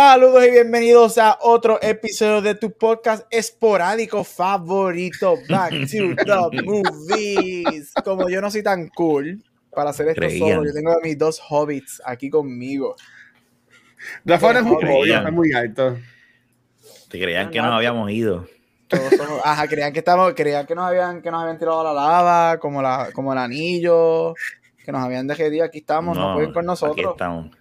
Saludos y bienvenidos a otro episodio de tu podcast esporádico favorito, Back to the Movies. Como yo no soy tan cool para hacer esto Creían. solo, yo tengo a mis dos hobbits aquí conmigo. Rafa no es muy obvio, es muy alto. Te creían que nos habíamos ido. Todos somos- ajá, creían que estamos, creían que nos habían, que nos habían tirado a la lava, como la, como el anillo, que nos habían dejado. Aquí estamos, no, pueden con Aquí nosotros. estamos.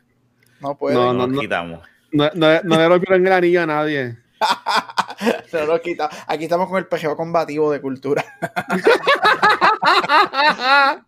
No pueden. No, No, no, nos no. quitamos. No, no, no le rompieron el anillo a nadie. lo quita. Aquí estamos con el pejeo combativo de cultura.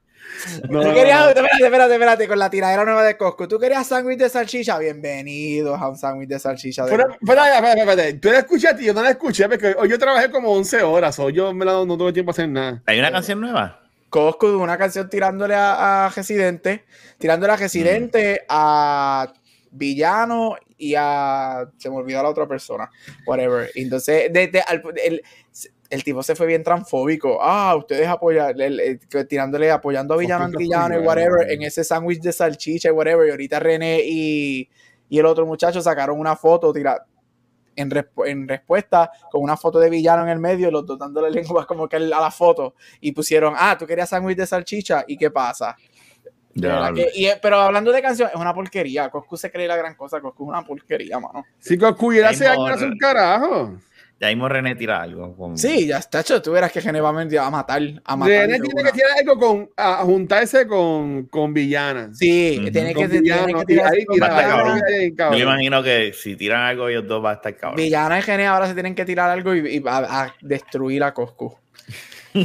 No, Tú querías, espérate, espérate, espérate, con la tiradera nueva de Costco. ¿Tú querías sándwich de salchicha? Bienvenidos a un sándwich de salchicha. De... Pero, pero, espérate, espérate, espérate. Tú la escuchaste y yo no la escuché porque hoy yo trabajé como 11 horas. Hoy yo en verdad, no tuve tiempo a hacer nada. ¿Hay una canción nueva? Costco, una canción tirándole a, a Residente, tirándole a Residente, a Villano y a. Se me olvidó la otra persona. Whatever. Entonces, desde el, el tipo se fue bien transfóbico. Ah, ustedes apoyan, el- tirándole, apoyando a Villano Antillano y whatever, en ese sándwich de salchicha y whatever. Y ahorita René y, y el otro muchacho sacaron una foto tira, en, en respuesta con una foto de Villano en el medio, los dos dándole lenguas como que a la foto. Y pusieron, ah, tú querías sándwich de salchicha, ¿y qué pasa? Que- y, pero hablando de canción, es una porquería. Coscu se cree la gran cosa. Coscu es una porquería, mano. Hace Ay, años no, hace un carajo. Ya mismo René tira algo. con- Sí, ya está hecho. Tú verás que Gene va a matar. A matar René tiene una. que tirar algo con, a, juntarse con, con Villana. Sí, Ujú. tiene que, Con tiene Villano. que Y ahí con tira Va a estar algo cabrón. Yo imagino que si tiran algo ellos dos va a estar cabrón. Villana y Gene ahora se tienen que tirar algo y, y a, a destruir a Coscu.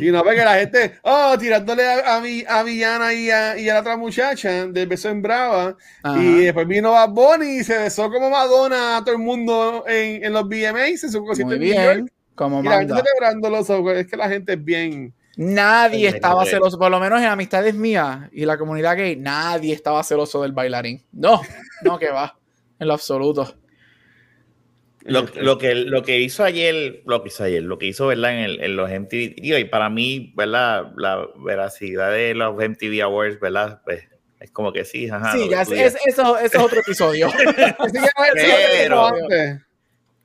Y no ve que la gente, oh, tirándole a, a, a Villana y a, y a la otra muchacha del beso en Brava. Ajá. Y después vino Bad Bunny y se besó como Madonna a todo el mundo en, en los VMAs, en su concierto Muy en New York. bien. Como Y la gente manda. celebrándolo, so, es que la gente es bien. Nadie Sí, estaba celoso, por lo menos en amistades mías y la comunidad gay, nadie estaba celoso del bailarín. No, no que va, en lo absoluto. Lo, lo que, lo que hizo ayer, lo que hizo ayer, lo que hizo, ¿verdad? En, el- en los MTV, digo, y para mí, ¿verdad? La veracidad de los MTV Awards, ¿verdad? Pues es como que sí, ajá. sí, ya es, es- eso, eso es otro episodio. Pero-.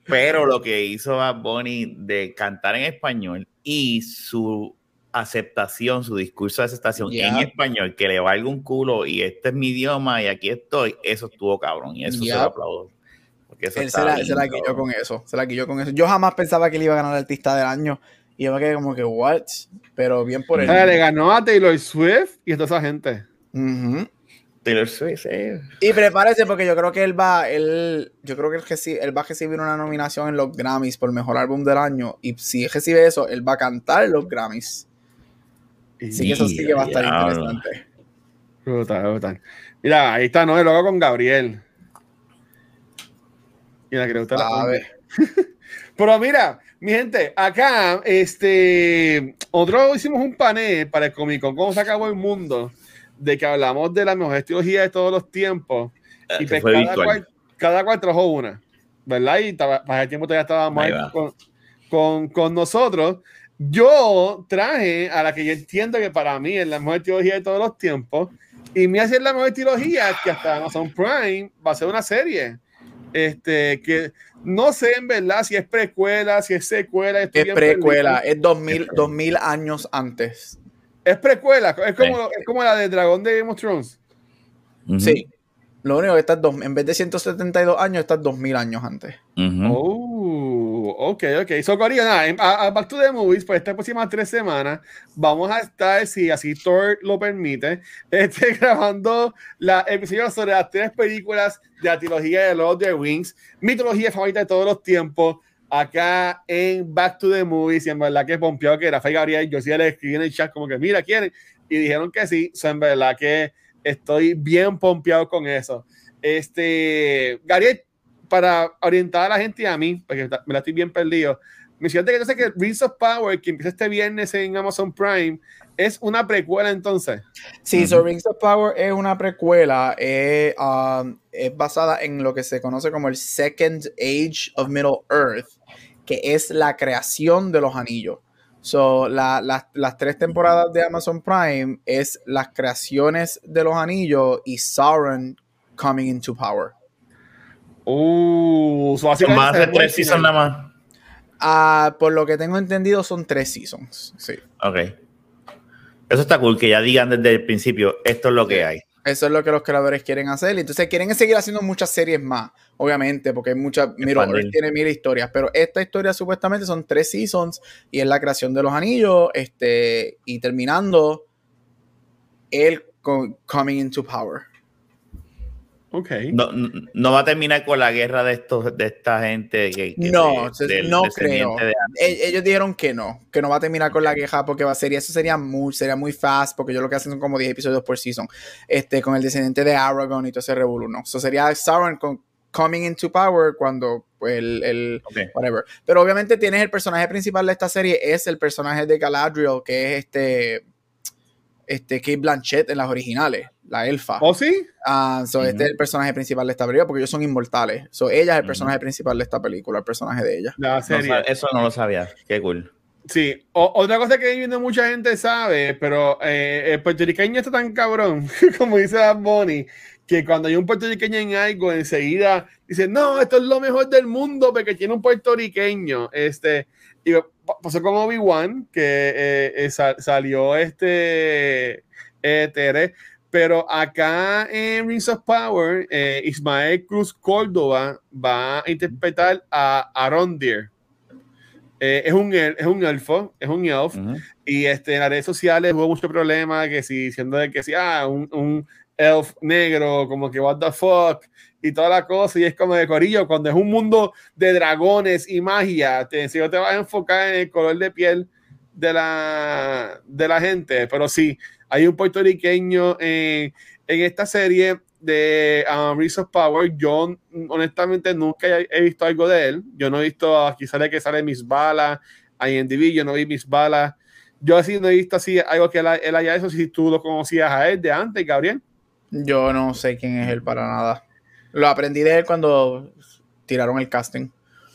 Pero lo que hizo Bad Bunny de cantar en español y su aceptación, su discurso de aceptación en español, que le valga un culo y este es mi idioma y aquí estoy, eso estuvo cabrón y eso se lo aplaudo. Porque eso Él se la, se la quilló con eso, se la quilló con eso. Yo jamás pensaba que él iba a ganar artista del año y yo me quedé como que, what? Pero bien por él. Le ganó a Taylor Swift y a toda esa gente. Ujú. Taylor Swift, eh. Y prepárese porque yo creo que él va, él, yo creo que él, reci- él va a recibir una nominación en los Grammys por mejor álbum del año. Y si él recibe eso, él va a cantar en los Grammys. Así que eso sí que va a estar interesante. Brutal, brutal. Mira, ahí está, ¿no? El logo con Gabriel. Que le gusta la A ver. Pero mira, mi gente, acá, este, otro hicimos un panel para el Comic Con, cómo se acabó el mundo, de que hablamos de la mejor teología de todos los tiempos. Y Que pues cada, cual, cada cual trajo una, ¿verdad? Y para el tiempo todavía estábamos Ahí con, con, con nosotros. Yo traje a la que yo entiendo que para mí es la mejor teología de todos los tiempos. Y me hace la mejor teología que hasta Amazon Prime va a ser una serie. Este, que no sé en verdad si es precuela, si es secuela. estoy Es precuela, perdido. es 2000, 2000 años antes. Es precuela, es como, es como la de Dragón de Game of Thrones. Sí. Lo único que está dos- en vez de 172 años, está 2000 años antes. Ujú. Oh, ok, ok. So, nada, a, Back to the Movies, por estas próximas tres semanas, vamos a estar, si así Thor lo permite, este, grabando la episodio sobre las tres películas de la trilogía de Lord of the Rings, mi trilogía favorita de todos los tiempos, acá en Back to the Movies, y en verdad que pompeado que Rafael Gabriel, yo sí le escribí en el chat como que, mira, ¿quieren? Y dijeron que sí, so, en verdad que estoy bien pompeado con eso. Este, Gabriel, para orientar a la gente y a mí, porque me la estoy bien perdido, mencionaste que yo sé que Rings of Power, que empieza este viernes en Amazon Prime, es una precuela entonces. Sí, so Rings of Power es una precuela, eh, um, es basada en lo que se conoce como el Second Age of Middle Earth, que es la creación de los anillos. So, la- la- las tres temporadas de Amazon Prime es las creaciones de los anillos y Sauron coming into power. Uh, so más de tres seasons nada más. Ah, por lo que tengo entendido, son tres seasons. Sí. Ok. Eso está cool, que ya digan desde el principio, esto es lo que hay. Eso es lo que los creadores quieren hacer. Y Entonces quieren seguir haciendo muchas series más, obviamente, porque hay muchas. Earth tiene mil historias, pero esta historia supuestamente son tres seasons y es la creación de los anillos, este, y terminando el co- coming into power. Ok. No, no- va a terminar con la guerra de estos de esta gente que, que No, de- se- del no creo. de- E- Ellos dijeron que no, que no va a terminar con la queja porque va a ser, y eso sería muy, sería muy fast, porque ellos lo que hacen son como 10 episodios por season, este, con el descendiente de Aragorn y todo ese revuelo, ¿no? Eso sería Sauron con, coming into power cuando el, el Ok. whatever. Pero obviamente tienes el personaje principal de esta serie, es el personaje de Galadriel, que es este, este Kate Blanchett en las originales, la elfa. ¿Oh, sí? Ah, so Este es el personaje principal de esta película, porque ellos son inmortales. So ella es el personaje principal de esta película, el personaje de ella. La No serie. sab- eso no lo sabía. Qué cool. Sí, O- otra cosa que viendo mucha gente sabe, pero eh, el puertorriqueño está tan cabrón, como dice Bad Bunny, que cuando hay un puertorriqueño en algo, enseguida dice, no, esto es lo mejor del mundo porque tiene un puertorriqueño. Este, y pa- pasó con Obi-Wan, que eh, eh, sa- salió este eh, Tere, pero acá en Rings of Power, eh, Ismael Cruz Córdoba va a interpretar a Arondir. Eh, es, un, es un elfo, es un elf, Ujú. y este, en las redes sociales hubo mucho problema que si, diciendo de que si, ah, un, un elf negro, como que what the fuck, y toda la cosa, y es como de corillo, cuando es un mundo de dragones y magia, te, si no te vas a enfocar en el color de piel de la, de la gente, pero sí, hay un puertorriqueño en, en esta serie de um, Rings of Power, yo honestamente nunca he, visto algo de él, yo no he visto, aquí sale que sale mis balas, IMDb, yo no vi mis balas, yo así no he visto así algo que él, haya eso, si tú lo conocías a él de antes, Gabriel. Yo no sé quién es él para nada. Lo aprendí de él cuando tiraron el casting.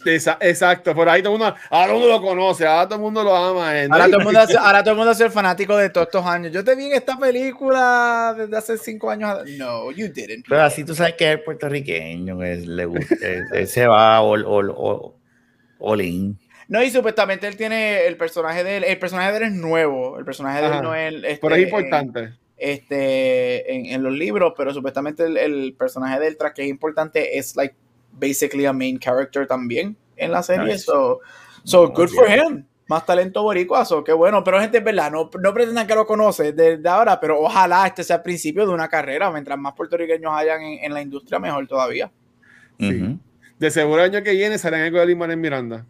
Esa- exacto, por ahí todo el mundo, ahora mundo lo conoce, ahora todo el mundo lo ama. él. Ahora todo, el mundo hace- ahora todo el mundo es el fanático de todos estos años. Yo te vi en esta película desde hace cinco años. No, you didn't. Pero así tú sabes que es puertorriqueño, que le gusta, él, él se va all, all, all, all in. No, y supuestamente él tiene el personaje de él. El personaje de él es nuevo. El personaje de Ajá. él no es. Este, Pero es importante. este, en, en los libros, pero supuestamente el, el personaje del tras que es importante es like basically a main character también en la serie. Nice. So, so Oh, good for him. Más talento boricua, so qué bueno. Pero gente, es verdad, no, no pretendan que lo conoce desde ahora, pero ojalá este sea el principio de una carrera. Mientras más puertorriqueños hayan en, en la industria, mejor todavía. Sí. De seguro el año que viene salen algo de Lin Manuel Miranda.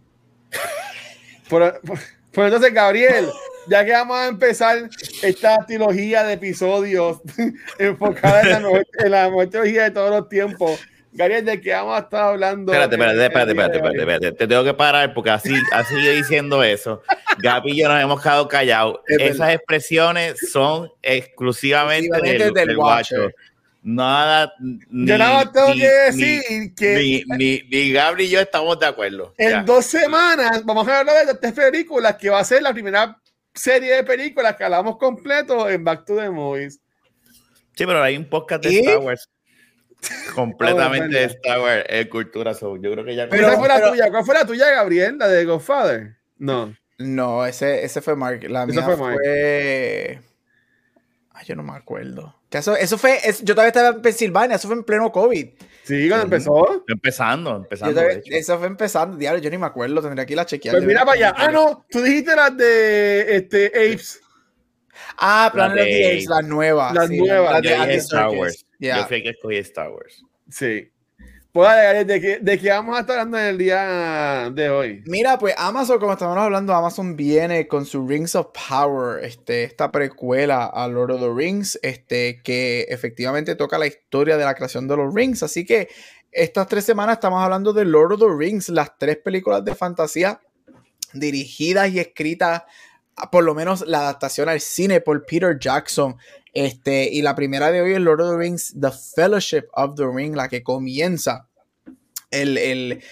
Por, por- por entonces, Gabriel, ya que vamos a empezar esta trilogía de episodios enfocada en la, mejor, en la mejor trilogía de todos los tiempos, Gabriel, ¿de qué vamos a estar hablando? Espérate, espérate, el- el espérate, día espérate, de hoy? espérate, espérate. Te tengo que parar porque así, así sigue diciendo eso. Gaby y yo nos hemos quedado callados. Es Esas verdad. expresiones son exclusivamente, Exclusivamente del, del del Watcher. guacho. Nada. Ni, Yo nada más tengo ni- que decir ni- que Ni, ni, ni Gabri y yo estamos de acuerdo. en Ya. dos semanas vamos a hablar de tres películas que va a ser la primera serie de películas que hablamos completo en Back to the Movies. Sí, pero hay un podcast de ¿Y? Star Wars. Completamente de. Star Wars, eh, cultura. so, yo creo que ya. Pero- Esa fue la pero- tuya. ¿Cuál fue la tuya, Gabriel? La de Godfather. No. No, ese, ese fue Mark. La mía fue fue. Mark. Ay, yo no me acuerdo. Eso, eso fue. es- yo todavía estaba en Pensilvania, eso fue en pleno COVID. Sí, cuando empezó. Empezando, Yo empezando. todavía- de eso fue empezando, diario, yo ni me acuerdo, tendría que ir a chequear. Pues de mira para allá. Ah, no, tú dijiste las de este, Apes. Ah, Planet La of the de- Apes, las nuevas. las sí, nuevas. las Yo de dije Andy Star Serkis. Wars. Yeah. Yo fui que escogí Star Wars. Sí. Pues dale, ¿de qué, ¿de qué vamos a estar hablando en el día de hoy? Mira, pues Amazon, como estamos hablando, Amazon viene con su Rings of Power, este, esta precuela a Lord of the Rings, este, que efectivamente toca la historia de la creación de los Rings. Así que estas tres semanas estamos hablando de Lord of the Rings, las tres películas de fantasía dirigidas y escritas por lo menos la adaptación al cine por Peter Jackson. Este, y la primera de hoy es Lord of the Rings, The Fellowship of the Ring, la que comienza el, el,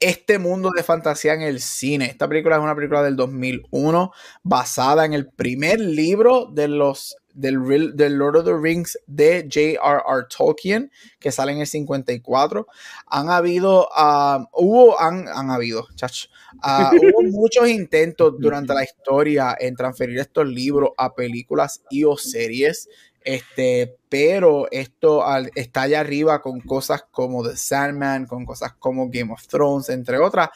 este mundo de fantasía en el cine. Esta película es una película del 2001 basada en el primer libro de los del, del Lord of the Rings de J.R.R. Tolkien, que sale en el 54. Han habido, uh, hubo, han, han habido, chach, uh, hubo muchos intentos durante la historia en transferir estos libros a películas y o series. Este, pero esto al, está allá arriba con cosas como The Sandman, con cosas como Game of Thrones, entre otras,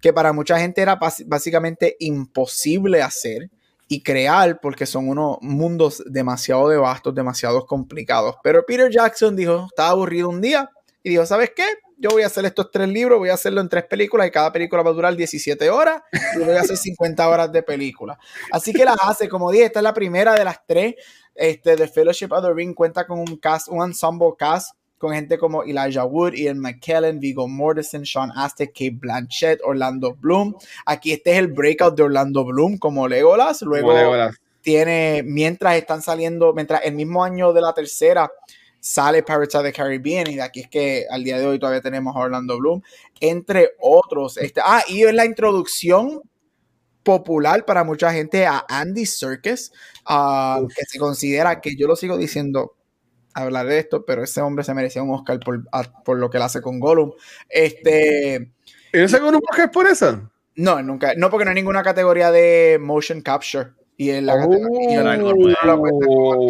que para mucha gente era básicamente imposible hacer y crear porque son unos mundos demasiado de vastos, demasiado complicados. Pero Peter Jackson dijo, estaba aburrido un día y dijo, ¿sabes qué? Yo voy a hacer estos tres libros, voy a hacerlo en tres películas y cada película va a durar 17 horas y voy a hacer 50 horas de película. Así que las hace, como dije, esta es la primera de las tres. Este, The Fellowship of the Ring cuenta con un cast, un ensemble cast con gente como Elijah Wood, Ian McKellen, Vigo Mortensen, Sean Aztek, Kate Blanchett, Orlando Bloom. Aquí este es el breakout de Orlando Bloom como Legolas. Luego tiene, mientras están saliendo, mientras el mismo año de la tercera sale Pirates of the Caribbean y de aquí es que al día de hoy todavía tenemos a Orlando Bloom, entre otros. Este, ah, y es la introducción popular para mucha gente a Andy Serkis, ah, que se considera que yo lo sigo diciendo, hablar de esto, pero ese hombre se merecía un Oscar por, por lo que él hace con Gollum. Este. ¿Y no sacó un Oscar por eso? No, nunca. No, porque no hay ninguna categoría de motion capture. Y en la oh,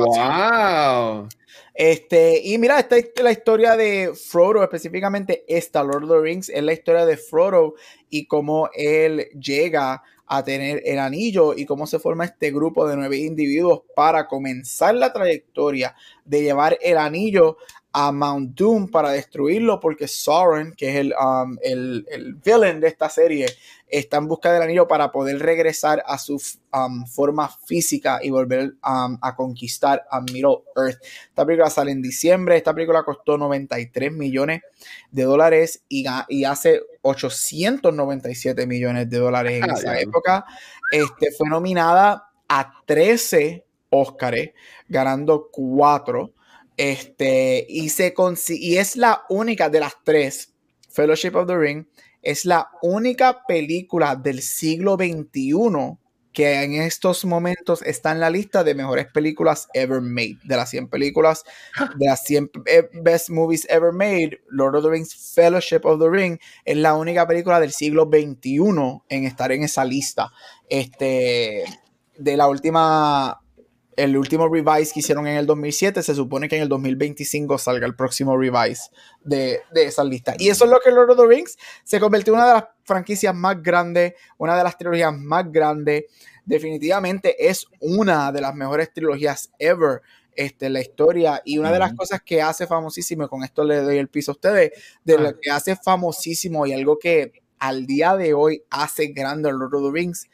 wow. Este, y mira, esta es la historia de Frodo, específicamente esta, Lord of the Rings, es la historia de Frodo y cómo él llega a tener el anillo y cómo se forma este grupo de nueve individuos para comenzar la trayectoria de llevar el anillo a Mount Doom para destruirlo porque Sauron, que es el, um, el, el villain de esta serie, está en busca del anillo para poder regresar a su um, forma física y volver um, a conquistar a Middle Earth. Esta película sale en diciembre, esta película costó 93 millones de dólares y, y hace 897 millones de dólares en ah, esa época. Este, fue nominada a 13 Óscares, ganando 4. Este, y, se y es la única de las tres, Fellowship of the Ring, es la única película del siglo XXI que en estos momentos está en la lista de mejores películas ever made. De las 100 películas, de las 100 eh, best movies ever made, Lord of the Rings Fellowship of the Ring es la única película del siglo XXI en estar en esa lista. Este, de la última el último revise que hicieron en el 2007, se supone que en el 2025 salga el próximo revise de, esa lista. Y eso es lo que Lord of the Rings se convirtió en una de las franquicias más grandes, una de las trilogías más grandes. Definitivamente es una de las mejores trilogías ever este, la historia. Y una de las cosas que hace famosísimo, y con esto le doy el piso a ustedes, de lo ah. que hace famosísimo y algo que al día de hoy hace grande Lord of the Rings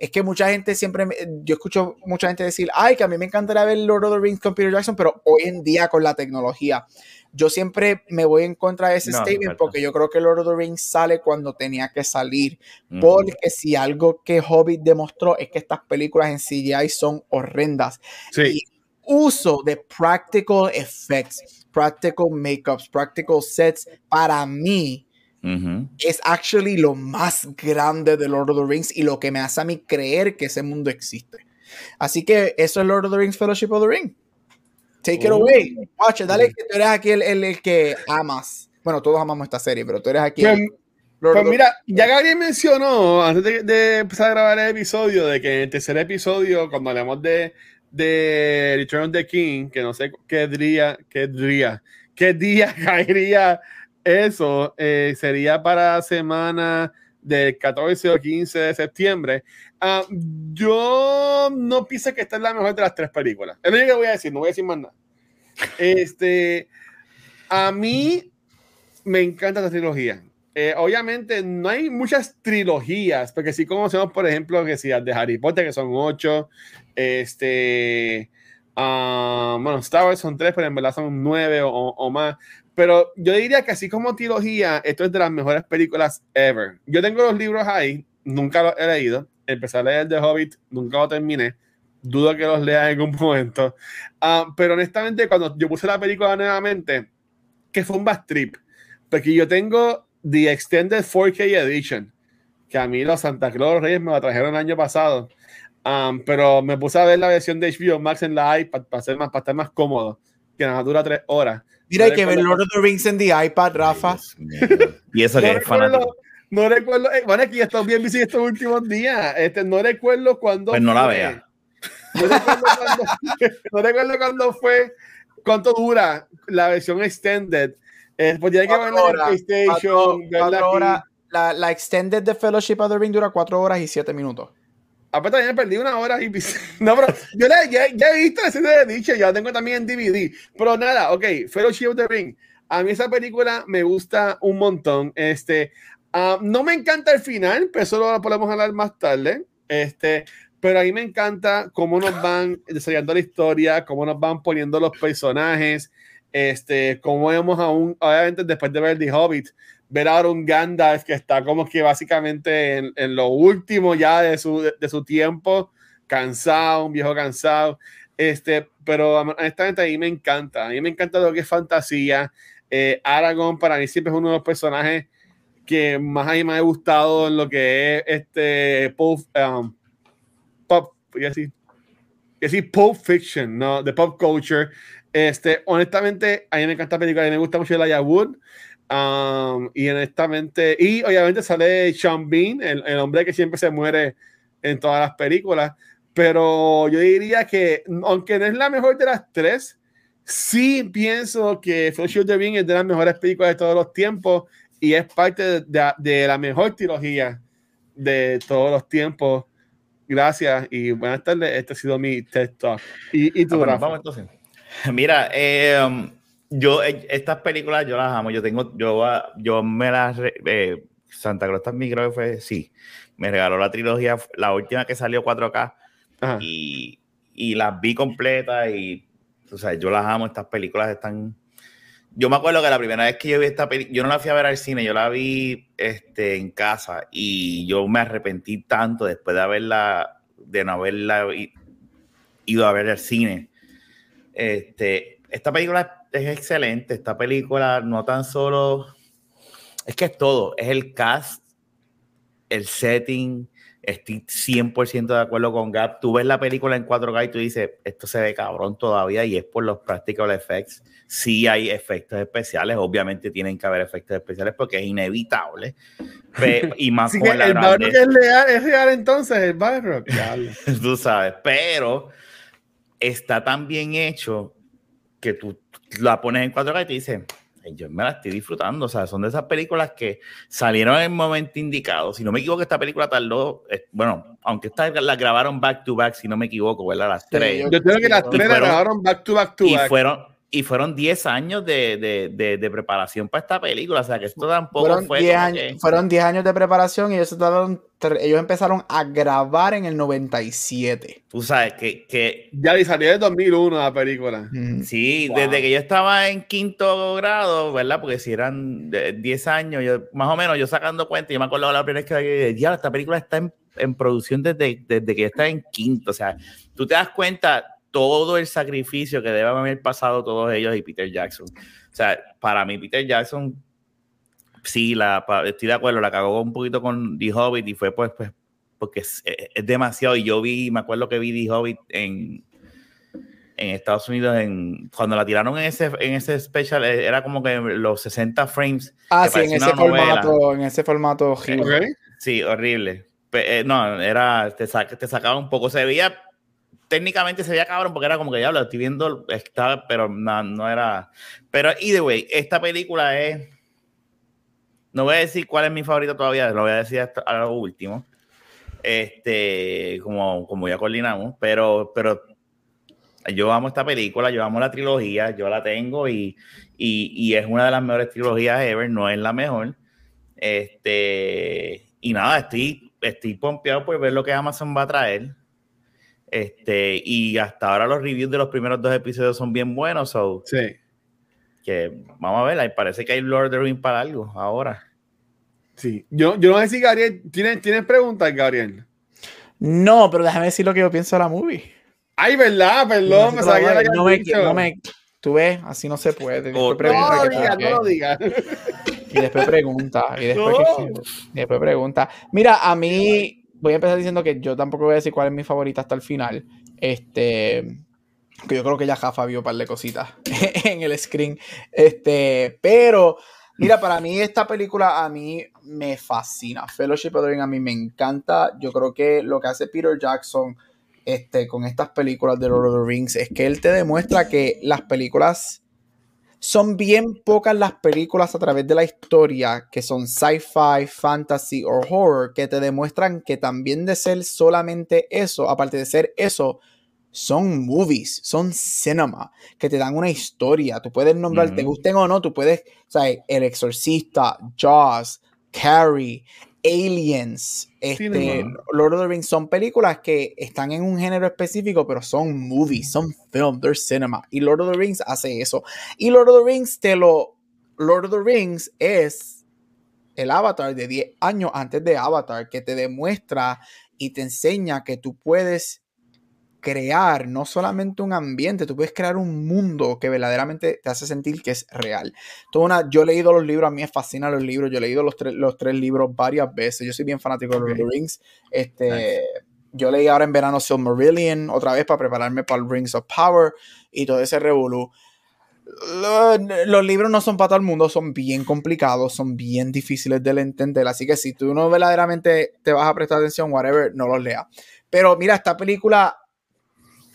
es que mucha gente siempre, yo escucho mucha gente decir, ay, que a mí me encantaría ver Lord of the Rings con Peter Jackson, pero hoy en día con la tecnología, yo siempre me voy en contra de ese statement porque yo creo que Lord of the Rings sale cuando tenía que salir. Porque si algo que Hobbit demostró es que estas películas en CGI son horrendas. Sí. uso de practical effects, practical makeups, practical sets, para mí es actually lo más grande de Lord of the Rings y lo que me hace a mí creer que ese mundo existe. Así que eso es Lord of the Rings Fellowship of the Ring. Take it away. Watch dale que tú eres aquí el, el, que amas. Bueno, todos amamos esta serie, pero tú eres aquí. Pues, pues mira, ya Gabriel mencionó antes de, empezar a grabar el episodio de que en el tercer episodio, cuando hablamos de, de Return of the King, que no sé qué día, qué día, qué día caería eso eh, sería para semana del 14 o 15 de septiembre. Ah, yo no pienso que esta es la mejor de las tres películas. Es lo único que voy a decir, no voy a decir más nada. Este, a mí me encanta esta trilogía. Eh, obviamente no hay muchas trilogías, porque sí conocemos, por ejemplo, que si de Harry Potter, que son ocho, este, ah, bueno, Star Wars son tres, pero en verdad son nueve o, o más. Pero yo diría que así como trilogía, esto es de las mejores películas ever. Yo tengo los libros ahí, nunca los he leído. empecé a leer The Hobbit, nunca lo terminé. Dudo que los lea en algún momento. Ah, pero honestamente, cuando yo puse la película nuevamente, que fue un bad trip, porque yo tengo The Extended 4K Edition, que a mí los Santa Claus Reyes me la trajeron el año pasado. Um, pero me puse a ver la versión de HBO Max en la iPad para, ser más, para estar más cómodo, que nada dura tres horas. Mira, hay que ver Lord of the Rings en the iPad, Rafa. y eso que es fanático. No recuerdo, eh, bueno, aquí ya estado bien bici estos últimos días. Este, no recuerdo cuándo. Pues no la vea. No recuerdo cuándo, no recuerdo cuándo fue, cuánto dura la versión extended. Eh, pues ya hay que ver la PlayStation. Cuatro, horas, la, la extended de Fellowship of the Ring dura 4 horas y 7 minutos. Pues también perdí una hora y No, pero yo ya, ya, he visto la serie de dicho, ya la tengo también en DVD. Pero nada, ok, Fellowship of the Ring. A mí esa película me gusta un montón. Este, uh, no me encanta el final, pero eso lo podemos hablar más tarde. Este, pero a mí me encanta cómo nos van desarrollando la historia, cómo nos van poniendo los personajes, este, cómo vemos aún, obviamente después de ver The Hobbit, ver ahora un Gandalf que está como que básicamente en, en lo último ya de su, de, su tiempo, cansado, un viejo cansado. Este, pero honestamente a mí me encanta, a mí me encanta lo que es fantasía. Eh, Aragorn para mí siempre es uno de los personajes que más a mí me ha gustado en lo que es este pop, pop, y así, decir pop fiction, ¿no? De pop culture. Este, honestamente, a mí me encanta la película, a mí me gusta mucho el Wood. Um, y honestamente, y obviamente sale Sean Bean, el, el, hombre que siempre se muere en todas las películas. Pero yo diría que, aunque no es la mejor de las tres, sí pienso que Fellowship of Bean es de las mejores películas de todos los tiempos y es parte de, de, la mejor trilogía de todos los tiempos. Gracias y buenas tardes. Este ha sido mi TED Talk. Y, y tú, ah, vamos entonces. Mira, eh, um, yo, eh, estas películas yo las amo. Yo tengo, yo, ah, yo me las. Eh, Santa Cruz también creo que fue, sí. Me regaló la trilogía, la última que salió 4K. Y, y, las vi completas. Y, o sea, yo las amo. Estas películas están. Yo me acuerdo que la primera vez que yo vi esta película, yo no la fui a ver al cine, yo la vi este, en casa. Y yo me arrepentí tanto después de haberla, de no haberla ido a ver al cine. Este, esta película es excelente. Esta película no tan solo. Es que es todo. Es el cast, el setting. Estoy 100% de acuerdo con Gap. Tú ves la película en 4K y tú dices, esto se ve cabrón todavía y es por los practical effects. Sí hay efectos especiales, obviamente tienen que haber efectos especiales porque es inevitable. y más con la el grande... es, real, es real entonces, el barro. tú sabes, pero está tan bien hecho que tú la pones en 4K y te dice, yo me la estoy disfrutando. O sea, son de esas películas que salieron en el momento indicado. Si no me equivoco, esta película tardó, eh, bueno, aunque esta la grabaron back to back, si no me equivoco, ¿verdad? Las tres. yo creo que las tres la grabaron back to back to y back. Fueron, y fueron 10 años de, de, de, preparación para esta película. O sea, que esto tampoco fueron fue. 10 años, Fueron 10 años de preparación y ellos, ellos empezaron a grabar en el 97. Tú sabes que. que ya y salió en 2001 la película. Sí, desde que yo estaba en quinto grado, ¿verdad? Porque si eran 10 años, yo, más o menos, yo sacando cuenta, yo me acuerdo la primera vez que ya esta película está en, en producción desde, desde que está en quinto. O sea, tú te das cuenta todo el sacrificio que deben haber pasado todos ellos y Peter Jackson. O sea, para mí Peter Jackson, sí, la, estoy de acuerdo, la cagó un poquito con The Hobbit y fue pues, pues porque es, demasiado. Y yo vi, me acuerdo que vi The Hobbit en, en Estados Unidos, en, cuando la tiraron en ese, en ese special, eh, era como que los 60 frames. Ah, sí, en ese, formato, en ese formato, Sí, horrible. Eh, no, era, te, te sacaba un poco, se veía técnicamente se veía cabrón porque era como que ya lo estoy viendo, está, pero no, no era. Pero, either way, esta película es. No voy a decir cuál es mi favorito todavía, lo voy a decir hasta a lo último. Este, como, como ya coordinamos, pero, pero yo amo esta película, yo amo la trilogía, yo la tengo y, y, y es una de las mejores trilogías ever, no es la mejor. Este, y nada, estoy, estoy pompeado por ver lo que Amazon va a traer. Este, y hasta ahora los reviews de los primeros dos episodios son bien buenos. So, sí. Que vamos a ver, parece que hay Lord of the Rings para algo ahora. Sí. Yo, yo no sé si Gabriel, ¿tienes, ¿tienes preguntas, Gabriel? No, pero déjame decir lo que yo pienso de la movie. Ay, verdad, perdón, me sabía la no, me, no me, Tú ves, así no se puede. Oh, no, lo digas, no lo digas. Y después pregunta. Y después, y después pregunta. Mira, a mí, voy a empezar diciendo que yo tampoco voy a decir cuál es mi favorita hasta el final. Este. Que yo creo que ya Jafa vio un par de cositas en el screen. Este. Pero. Mira, para mí esta película a mí me fascina. Fellowship of the Ring a mí me encanta. Yo creo que lo que hace Peter Jackson este, con estas películas de Lord of the Rings es que él te demuestra que las películas son bien pocas las películas a través de la historia que son sci-fi, fantasy o horror que te demuestran que también de ser solamente eso, aparte de ser eso, son movies, son cinema, que te dan una historia. Tú puedes nombrar, te gusten o no, tú puedes, o sea, El Exorcista, Jaws, Carrie, Aliens, este, Lord of the Rings, son películas que están en un género específico, pero son movies, son film, they're cinema. Y Lord of the Rings hace eso. Y Lord of the Rings te lo. Lord of the Rings es el avatar de 10 años antes de Avatar, que te demuestra y te enseña que tú puedes crear no solamente un ambiente, tú puedes crear un mundo que verdaderamente te hace sentir que es real. una, yo he leído los libros, a mí me fascinan los libros, yo he leído los, los tres libros varias veces, yo soy bien fanático de Lord of the Rings. Este, Yo leí ahora en verano Silmarillion otra vez para prepararme para el Rings of Power y todo ese revolú. Los, libros no son para todo el mundo, son bien complicados, son bien difíciles de entender. Así que si tú no verdaderamente te vas a prestar atención, whatever, no los leas. Pero mira, esta película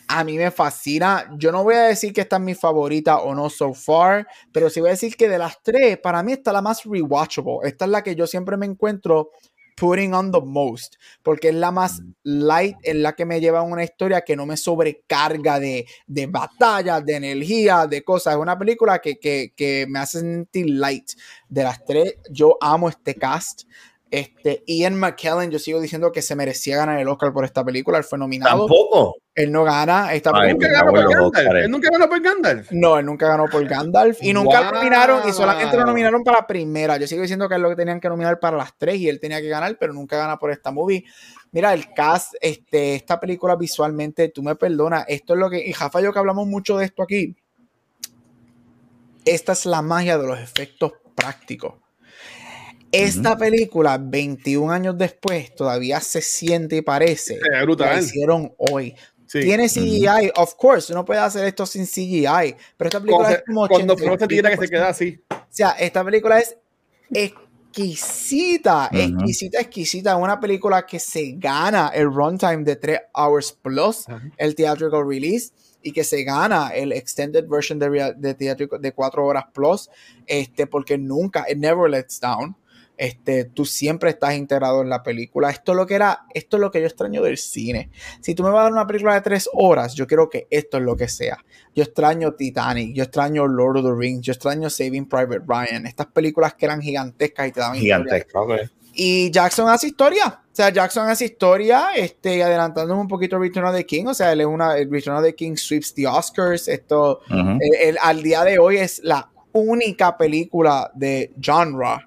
a mí me fascina. Yo no voy a decir que esta es mi favorita o no so far, pero sí voy a decir que de las tres, para mí esta es la más rewatchable. Esta es la que yo siempre me encuentro putting on the most, porque es la más mm. light, es la que me lleva a una historia que no me sobrecarga de, de batallas, de energía, de cosas. Es una película que, que, que me hace sentir light. De las tres, yo amo este cast. Este, Ian McKellen, yo sigo diciendo que se merecía ganar el Oscar por esta película. Él fue nominado. Tampoco. Él no gana esta película. ¿Nunca ganó por Gandalf? ¿Él nunca ganó por Gandalf? No, él nunca ganó por Gandalf. Y nunca lo nominaron. Y solamente lo nominaron para la primera. Yo sigo diciendo que es lo que tenían que nominar para las tres. Y él tenía que ganar, pero nunca gana por esta movie. Mira, el cast, este, esta película visualmente, tú me perdonas. Esto es lo que. Y Jafa yo que hablamos mucho de esto aquí. Esta es la magia de los efectos prácticos esta película, 21 años después, todavía se siente y parece que la hicieron hoy. Tiene CGI, of course, uno puede hacer esto sin CGI, pero esta película es como cuando se tira que se queda así. O sea, esta película es exquisita, exquisita, exquisita. Una película que se gana el runtime de 3 hours plus, el theatrical release, y que se gana el extended version de, de, de 4 horas plus, este, porque nunca, it never lets down. Este, tú siempre estás integrado en la película. Esto es lo que era, esto es lo que yo extraño del cine. Si tú me vas a dar una película de tres horas, yo quiero que esto es lo que sea. Yo extraño Titanic, yo extraño Lord of the Rings, yo extraño Saving Private Ryan. Estas películas que eran gigantescas y te daban gigantescas. Y Jackson hace historia. O sea, Jackson hace historia, este, adelantándome un poquito Return of the King. O sea, él es una, el Return of the King sweeps the Oscars. Esto, al día de hoy es la única película de genre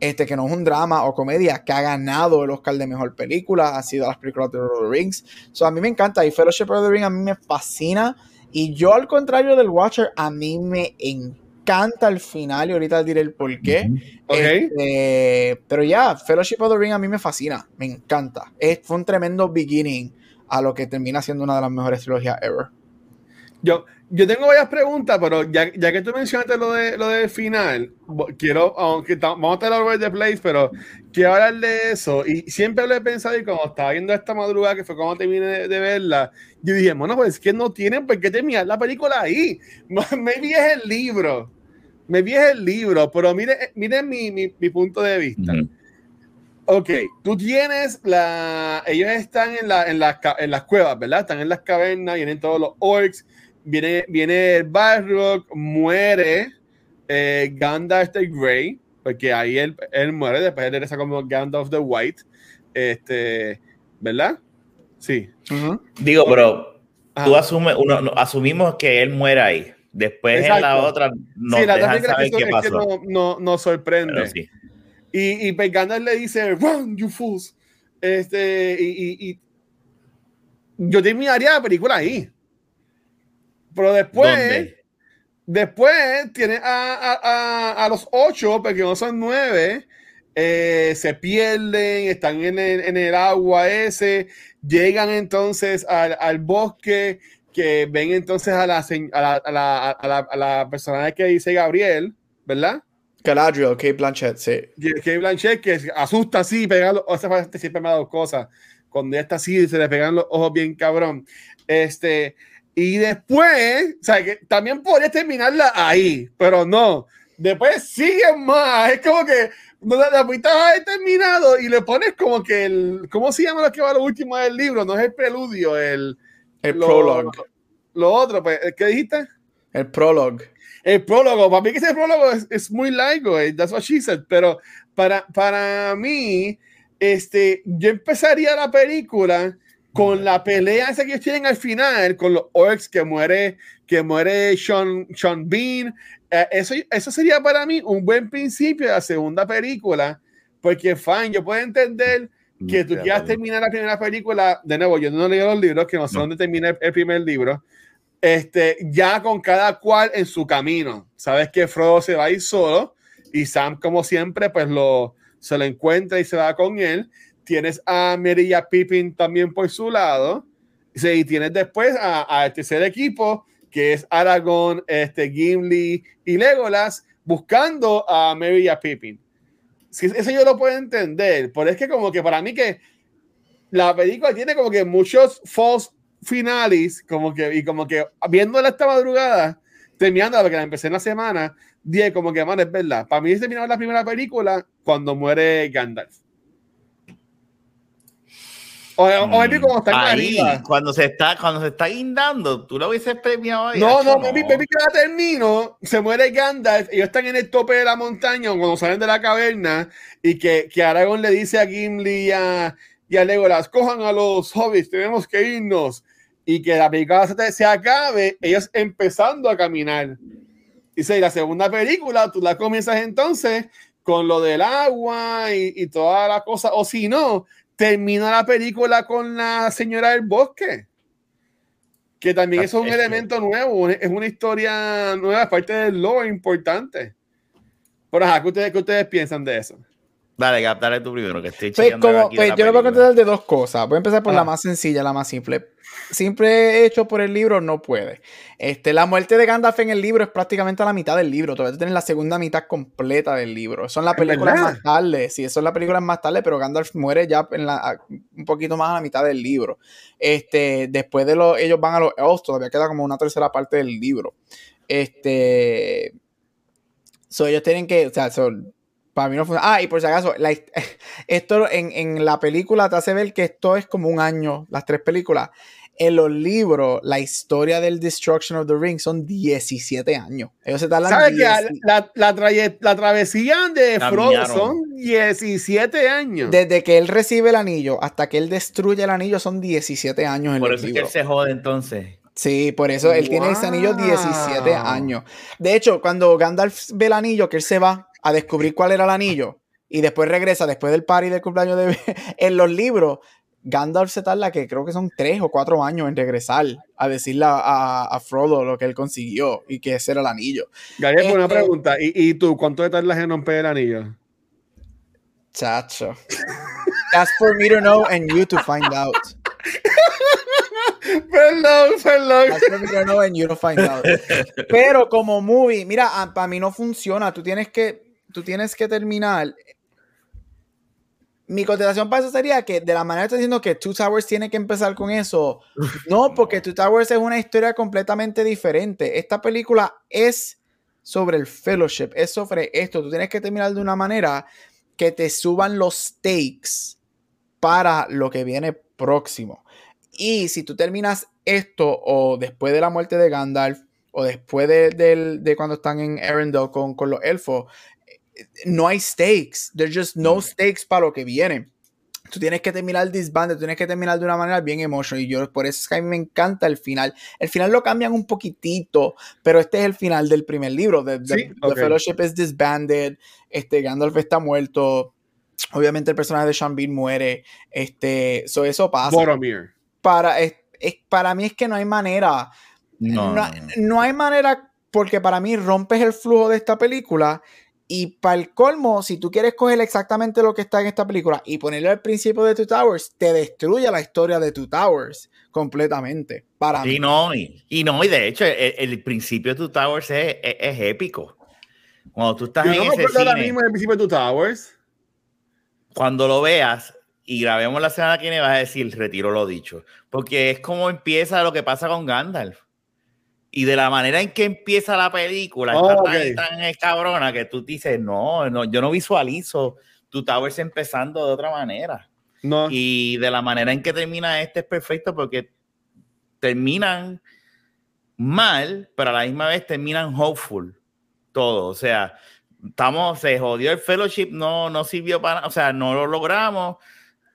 este, que no es un drama o comedia, que ha ganado el Oscar de Mejor Película, ha sido las películas de Lord of the Rings. So, a mí me encanta y Fellowship of the Ring a mí me fascina. Y yo, al contrario del Watcher, a mí me encanta el final y ahorita diré el por qué. Este, pero ya, Fellowship of the Ring a mí me fascina, me encanta. Es, fue un tremendo beginning a lo que termina siendo una de las mejores trilogías ever. Yo, yo tengo varias preguntas, pero ya, ya que tú mencionaste lo de lo del final, quiero, aunque vamos a tener el de place, pero quiero hablar de eso. Y siempre lo he pensado, y cuando estaba viendo esta madrugada, que fue cuando terminé de, de verla, yo dije, bueno, pues es que no tienen por qué terminar la película ahí. Me vi el libro. Me vi el libro, pero miren mire mi, mi, mi, punto de vista. Ok, tú tienes la. Ellos están en, la, en, las, en las cuevas, ¿verdad? Están en las cavernas, vienen todos los orcs viene, viene el Balrog, muere eh, Gandalf the Grey, porque ahí él, él muere, después él regresa como Gandalf the White, este, ¿verdad? Sí. Digo, pero tú asumes, uno, asumimos que él muere ahí. Después en la otra no sí, dejan saber qué pasó. no, no, no, sorprende. Sí. Y, y pues Gandalf le dice, run, you fools. Este, y, y, yo terminaría la película ahí. Pero después, ¿Dónde? después tiene a, a- a- a los ocho, porque no son nueve, eh, se pierden, están en el, en el agua ese, llegan entonces al, al bosque, que ven entonces a la, a la, a la, a la, a la personaje que dice Gabriel, ¿verdad? Galadriel, Kate Blanchett, sí. que Blanchett que asusta así, pega los ojos, siempre me ha dado cosas. Cuando ella está así, se le pegan los ojos bien cabrón. Este, y después, o sea, que también podría terminarla ahí, pero no. Después siguen más. Es como que no, la, mitad ha terminado y le pones como que el. ¿Cómo se llama lo que va lo último del libro? No es el preludio, el. El lo, prologue. Lo otro, pues, ¿qué dijiste? El prologue. El prólogo, para mí que ese prólogo es, es muy largo, eh, that's what she said, pero para, para mí, este, yo empezaría la película con la pelea esa que ellos tienen al final, con los orcs que muere, que muere Sean, Sean Bean, Eh, eso, eso sería para mí un buen principio de la segunda película, porque, fan, yo puedo entender que tú quieras terminar la primera película, de nuevo, yo no leí los libros, que no sé No. dónde termina el, el primer libro, este, ya con cada cual en su camino. Sabes que Frodo se va a ir solo y Sam, como siempre, pues lo, se lo encuentra y se va con él. Tienes a Merry y a Pippin también por su lado. Sí, y tienes después a, el tercer equipo, que es Aragorn, este, Gimli y Legolas, buscando a Merry y a Pippin. Eso yo lo puedo entender, pero es que como que para mí que la película tiene como que muchos false finales, como que, y como que viéndola esta madrugada, terminando, porque la empecé en la semana, dije como que, man, es verdad. Para mí terminaba la primera película cuando muere Gandalf. O, o maybe como están Mm, Ahí, arriba. cuando se está, cuando se está guindando, tú lo hubieses premiado ahí. No, no, maybe, maybe que la termino, se muere Gandalf, ellos están en el tope de la montaña cuando salen de la caverna y que, que Aragorn le dice a Gimli y a, y a Legolas, cojan a los hobbits, tenemos que irnos y que la película se, se acabe, ellos empezando a caminar. Dice, y la segunda película, tú la comienzas entonces con lo del agua y, y toda la cosa, o si no, termina la película con la señora del bosque que también eso es un elemento nuevo, es una historia nueva, parte del lore importante. Pero ajá, ¿qué ustedes, qué ustedes piensan de eso? Dale, Gap, dale tú primero, que estoy Pues, como, aquí pues yo le voy a contestar de dos cosas. Voy a empezar por la más sencilla, la más simple. Simple hecho por el libro, no puede. Este, la muerte de Gandalf en el libro es prácticamente a la mitad del libro. Todavía tienes la segunda mitad completa del libro. Son las ¿Es películas más tarde. Sí, son las películas más tarde, pero Gandalf muere ya en la, un poquito más a la mitad del libro. Este, después de los, ellos van a los Elves, todavía queda como una tercera parte del libro. Este, so ellos tienen que, o sea, son, para mí no funciona. Ah, y por si acaso, la esto en, en la película te hace ver que esto es como un año, las tres películas. En los libros, la historia del Destruction of the Ring son 17 años. Ellos se tardan ¿Sabes que 10 la, la, traye- la travesía de Frodo son 17 años? Desde que él recibe el anillo hasta que él destruye el anillo son 17 años en Por los eso es que él se jode entonces. Sí, por eso él tiene ese anillo 17 Wow. años. De hecho, cuando Gandalf ve el anillo, que él se va a descubrir cuál era el anillo y después regresa después del party del cumpleaños de en los libros, Gandalf se tarda que creo que son tres o cuatro años en regresar a decirle a, a- a Frodo lo que él consiguió y que ese era el anillo. Gabriel, por una Este- pregunta. ¿Y, y tú, cuánto te tardas en romper el anillo? Chacho. That's for me to know and you to find out. Perdón, perdón. That's for me to know and you to find out. Pero como movie, mira, para mí no funciona. Tú tienes que, tú tienes que terminar. Mi contestación para eso sería que de la manera que estoy diciendo que Two Towers tiene que empezar con eso. No, porque Two Towers es una historia completamente diferente. Esta película es sobre el fellowship, es sobre esto. Tú tienes que terminar de una manera que te suban los stakes para lo que viene próximo. Y si tú terminas esto o después de la muerte de Gandalf o después de, de cuando están en Arendelle con, con los elfos, no hay stakes. There's just no stakes para lo que viene. Tú tienes que terminar el disband, tú tienes que terminar de una manera bien emotional. Y yo, por eso es que a mí me encanta el final. El final lo cambian un poquitito, pero este es el final del primer libro. The, the- Sí, the ok. Fellowship is disbanded. Este, Gandalf está muerto. Obviamente el personaje de Sean Bean muere. Este, so eso pasa Boromir. para es- es, para mí es que no hay manera. No, no. no hay manera porque para mí rompes el flujo de esta película y para el colmo, si tú quieres coger exactamente lo que está en esta película y ponerlo al principio de Two Towers, te destruye la historia de Two Towers completamente. Para mí. Y no, y, y no, y de hecho, el, el principio de Two Towers es, es, es épico. Cuando tú estás Yo en no me ahora mismo del principio de Two Towers. cuando lo veas y grabemos la semana que viene, vas a decir, retiro lo dicho. Porque es como empieza lo que pasa con Gandalf. Y de la manera en que empieza la película, Oh, está ok. tan, tan cabrona que tú dices, no, no, yo no visualizo Two Towers empezando de otra manera. No. Y de la manera en que termina este es perfecto porque terminan mal, pero a la misma vez terminan hopeful. Todo. O sea, estamos, se jodió el fellowship, no, no sirvió para, o sea, no lo logramos.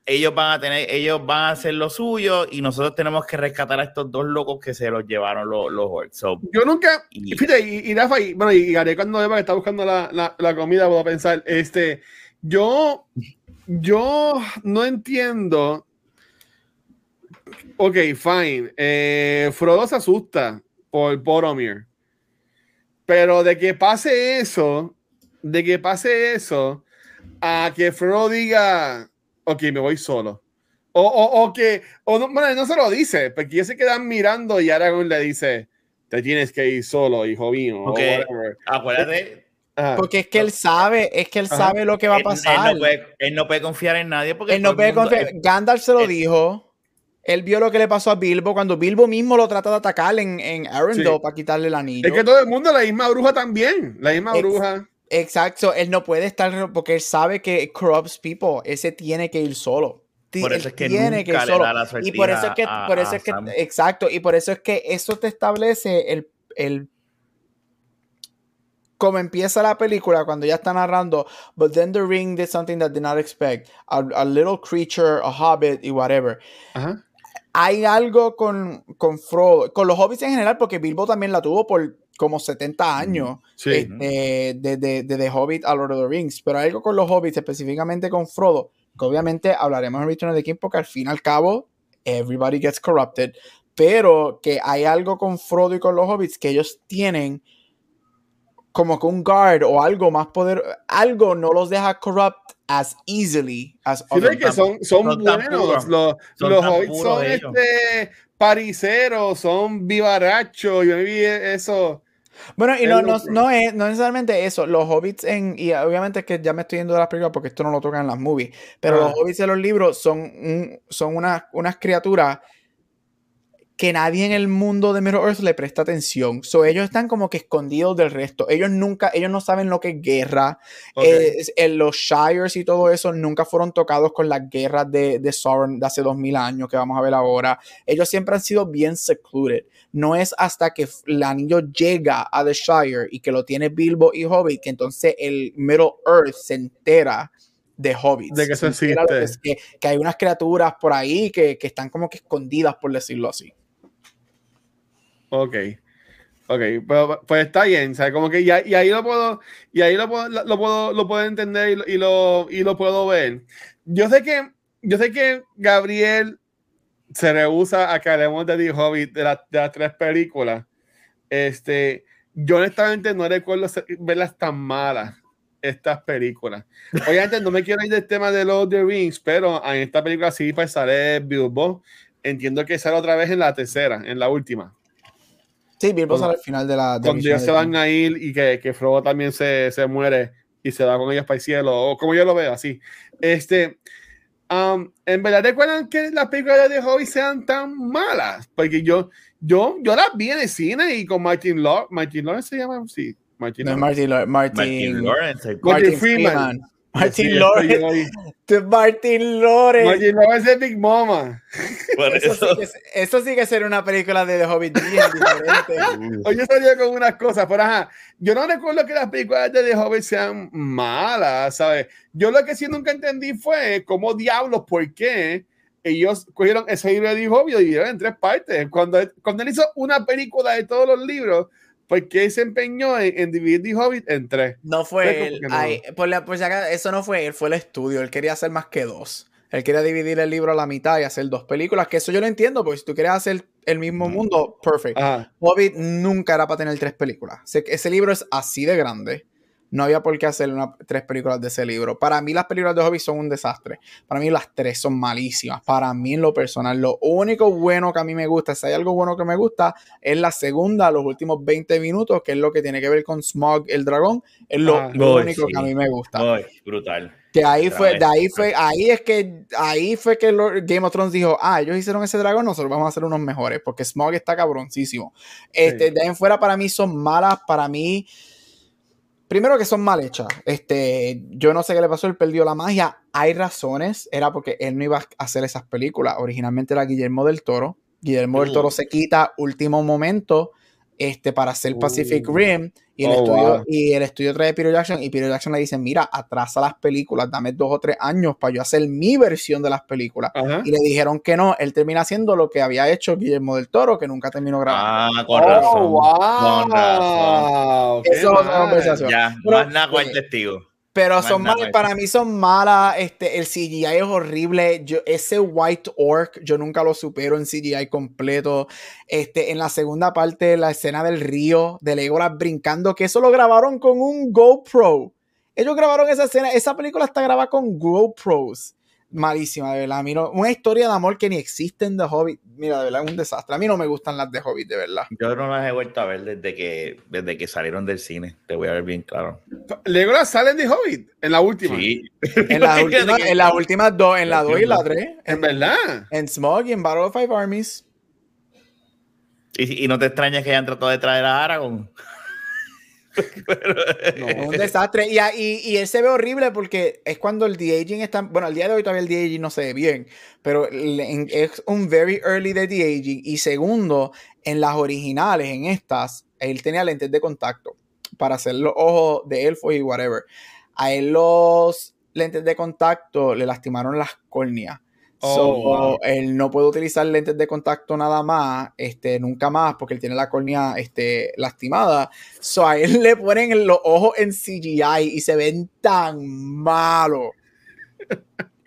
Ellos van a tener, ellos van a hacer lo suyo y nosotros tenemos que rescatar a estos dos locos que se los llevaron los, los orcs. So, Yo nunca. Y- Fíjate, y, y Rafa, y, bueno, y Gary cuando Eva está buscando la, la, la comida, puedo pensar, este, yo, yo no entiendo. Ok, fine. Eh, Frodo se asusta por Boromir. Pero de que pase eso, de que pase eso, a que Frodo diga, ok, me voy solo. O, o, o que, o no, bueno, no se lo dice, porque ellos se quedan mirando y Aragorn le dice, te tienes que ir solo, hijo mío. o Porque- whatever. acuérdate, Ajá. Porque es que él sabe, es que él Ajá. sabe lo que va a él, él pasar. no puede, él no puede confiar en nadie porque Él no puede mundo- confiar. Gandalf se lo dijo. Él vio lo que le pasó a Bilbo cuando Bilbo mismo lo trata de atacar en, en Arendelle Sí. para quitarle el anillo. Es que todo el mundo, la misma bruja también, la misma Ex- bruja. Exacto, él no puede estar porque él sabe que corrupts people. Ese tiene que ir solo. Por él eso es que tiene nunca le da la Y por eso es que, a- por eso es que, exacto, y por eso es que eso te establece el, el como empieza la película cuando ya está narrando, but then the ring did something that did not expect, a, a little creature, a hobbit y whatever. Ajá. Hay algo con, con Frodo, con los hobbits en general, porque Bilbo también la tuvo por como 70 años, Sí. este, de, de, de The Hobbit a Lord of the Rings, pero hay algo con los hobbits, específicamente con Frodo, que obviamente hablaremos en Return of the King, porque al fin y al cabo, everybody gets corrupted, pero que hay algo con Frodo y con los hobbits que ellos tienen como que un guard o algo más poder, algo no los deja corrupt as easily as Sí, other que son, son, son buenos. Los, Son los hobbits son este, pariseros, son vivarachos. Yo vi eso. Bueno, y no, no, no es no necesariamente eso. Los hobbits en. Y obviamente es que ya me estoy yendo de las películas porque esto no lo tocan en las movies. Pero Ah. los hobbits de los libros son, un- son unas, unas criaturas que nadie en el mundo de Middle Earth le presta atención. So, ellos están como que escondidos del resto. Ellos nunca, ellos no saben lo que es guerra. Ok. Eh, es- en los Shires y todo eso nunca fueron tocados con las guerras de, de Sauron de hace 2000 años que vamos a ver ahora. Ellos siempre han sido bien secluded. No es hasta que el anillo llega a The Shire y que lo tiene Bilbo y Hobbit que entonces el Middle Earth se entera de Hobbits. De que eso existe. que, que hay unas criaturas por ahí que, que están como que escondidas, por decirlo así. Ok. Ok, pues, pues está bien, ¿sabes? Como que y, y ahí lo puedo, y ahí lo puedo, lo puedo, lo puedo entender y lo, y lo, y lo puedo ver. Yo sé que, yo sé que Gabriel se rehúsa a que hablemos de The Hobbit de, la- de las tres películas. Este, yo honestamente no recuerdo verlas tan malas, estas películas. Obviamente no me quiero ir del tema de Lord of the Rings, pero en esta película sí pues sale Bilbo. Entiendo que sale otra vez en la tercera, en la última Sí, Bilbo sale al final de la. de cuando ellos se van a ir y que, que Frodo también se, se muere y se va con ellos para el cielo, o como yo lo veo, así. Este, um, en verdad, ¿recuerdan que las películas de Hobbit sean tan malas? Porque yo, yo, yo las vi en el cine y con Martin Lawrence, Martin Lawrence se llama, sí, Martin No, Lawrence. Martin, Lawrence- Martin Martin, Lawrence, Martin Freeman. Freeman. Martin Sí, Lawrence. yo Martin Lawrence. Martin Lawrence es Big Mama. Eso, eso- sí que, eso sí que sería una película de The Hobbit diferente. Oye, salió con unas cosas, pero ajá, yo no recuerdo que las películas de The Hobbit sean malas, ¿sabes? Yo lo que sí nunca entendí fue cómo diablos, por qué ellos cogieron ese libro de The Hobbit y dividieron en tres partes. Cuando, cuando él hizo una película de todos los libros, ¿por qué se empeñó en, en dividir The Hobbit en tres? No fue él. que no. ay, por la- por si acaso, eso no fue él, fue el estudio. Él quería hacer más que dos. Él quería dividir el libro a la mitad y hacer dos películas, que eso yo lo entiendo, porque si tú quieres hacer el mismo mundo, perfecto. Hobbit nunca era para tener tres películas. Ese libro es así de grande. No había por qué hacer una- tres películas de ese libro. Para mí las películas de Hobbit son un desastre. Para mí las tres son malísimas. Para mí en lo personal, lo único bueno que a mí me gusta, si hay algo bueno que me gusta, es la segunda, los últimos 20 minutos, que es lo que tiene que ver con Smog el dragón. Es lo Ah. Único sí. que a mí me gusta. Ay, brutal. Que ahí fue, de ahí fue, ahí es que, ahí fue que Lord- Game of Thrones dijo, ah, ellos hicieron ese dragón, nosotros vamos a hacer unos mejores, porque Smog está cabroncísimo. Este, Sí. de ahí en fuera para mí son malas, para mí, primero que son mal hechas. Este, yo no sé qué le pasó, él perdió la magia. Hay razones, era porque él no iba a hacer esas películas. Originalmente era Guillermo del Toro. Guillermo del. Toro se quita último momento este, para hacer Pacific Uh. Rim. Y el, Oh, estudio, wow. y el estudio trae Peter Jackson y Peter Jackson le dice, mira, atrasa las películas, dame dos o tres años para yo hacer mi versión de las películas. Ajá. Y le dijeron que no, él termina haciendo lo que había hecho Guillermo del Toro, que nunca terminó grabando. Ah, con Oh, razón. wow. Con razón. Eso es otra conversación. Ya, Pero- más nada con el testigo. Pero son malas, para mí son malas, este, el CGI es horrible, yo, ese White Orc, yo nunca lo supero en CGI completo, este, en la segunda parte, la escena del río, de Legolas brincando, que eso lo grabaron con un GoPro, ellos grabaron esa escena, esa película está grabada con GoPros, malísima, de verdad, a mí no- una historia de amor que ni existe en The Hobbit, mira, de verdad, es un desastre, a mí no me gustan las de Hobbit, de verdad. Yo no las he vuelto a ver desde que, desde que salieron del cine. Te voy a ver bien claro. Legolas sale en The Hobbit, en la última. Sí. En las últimas, en las últimas dos, en la 2 y la 3, En verdad. en Smog y en Battle of Five Armies. Y, y no te extrañas que hayan tratado de traer a Aragorn. Es un desastre. Y, y, y él se ve horrible porque es cuando el de-aging está. Bueno, al día de hoy todavía el de-aging no se ve bien. Pero es un very early de de-aging. Y segundo, en las originales, en estas, él tenía lentes de contacto para hacer los ojos de elfos y whatever. A él los lentes de contacto le lastimaron las córneas. Oh, So, wow. él no puede utilizar lentes de contacto nada más, este, nunca más, porque él tiene la córnea este, lastimada. So, a él le ponen los ojos en CGI y se ven tan malos.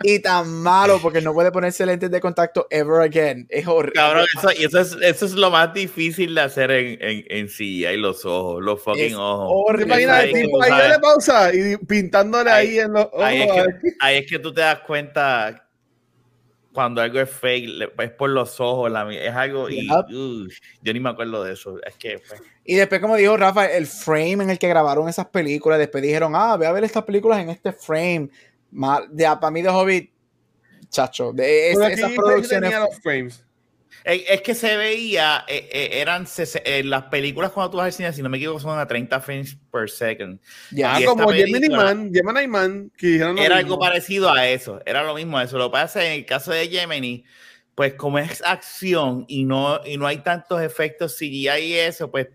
Y tan malo porque no puede ponerse lentes de contacto ever again. Es horrible. Cabrón, eso, y eso, es, eso es lo más difícil de hacer en, en, en CGI, los ojos, los fucking Es ojos. ¿Te horrible. imaginas ahí ahí pausa y pintándole ahí, Ahí- en los ojos? Ahí es, que, ahí es que tú te das cuenta cuando algo es fake, le- es por los ojos, la, es algo y uh, yo ni me acuerdo de eso. Es que pues, Y después, como dijo Rafa, el frame en el que grabaron esas películas, después dijeron, ah, ve a ver estas películas en este frame. Ma- de, para mí, de Hobbit, chacho, de es- esas producciones. los frames. Es, es que se veía, eh, eh, eran eh, las películas cuando tú vas al cine, si no me equivoco, son a 30 frames per second. Ya. Y como Gemini Man, Gemini Man, que Era mismo. algo parecido a eso, era lo mismo a eso. Lo que pasa en el caso de Gemini, pues como es acción y no, y no hay tantos efectos CGI y eso, pues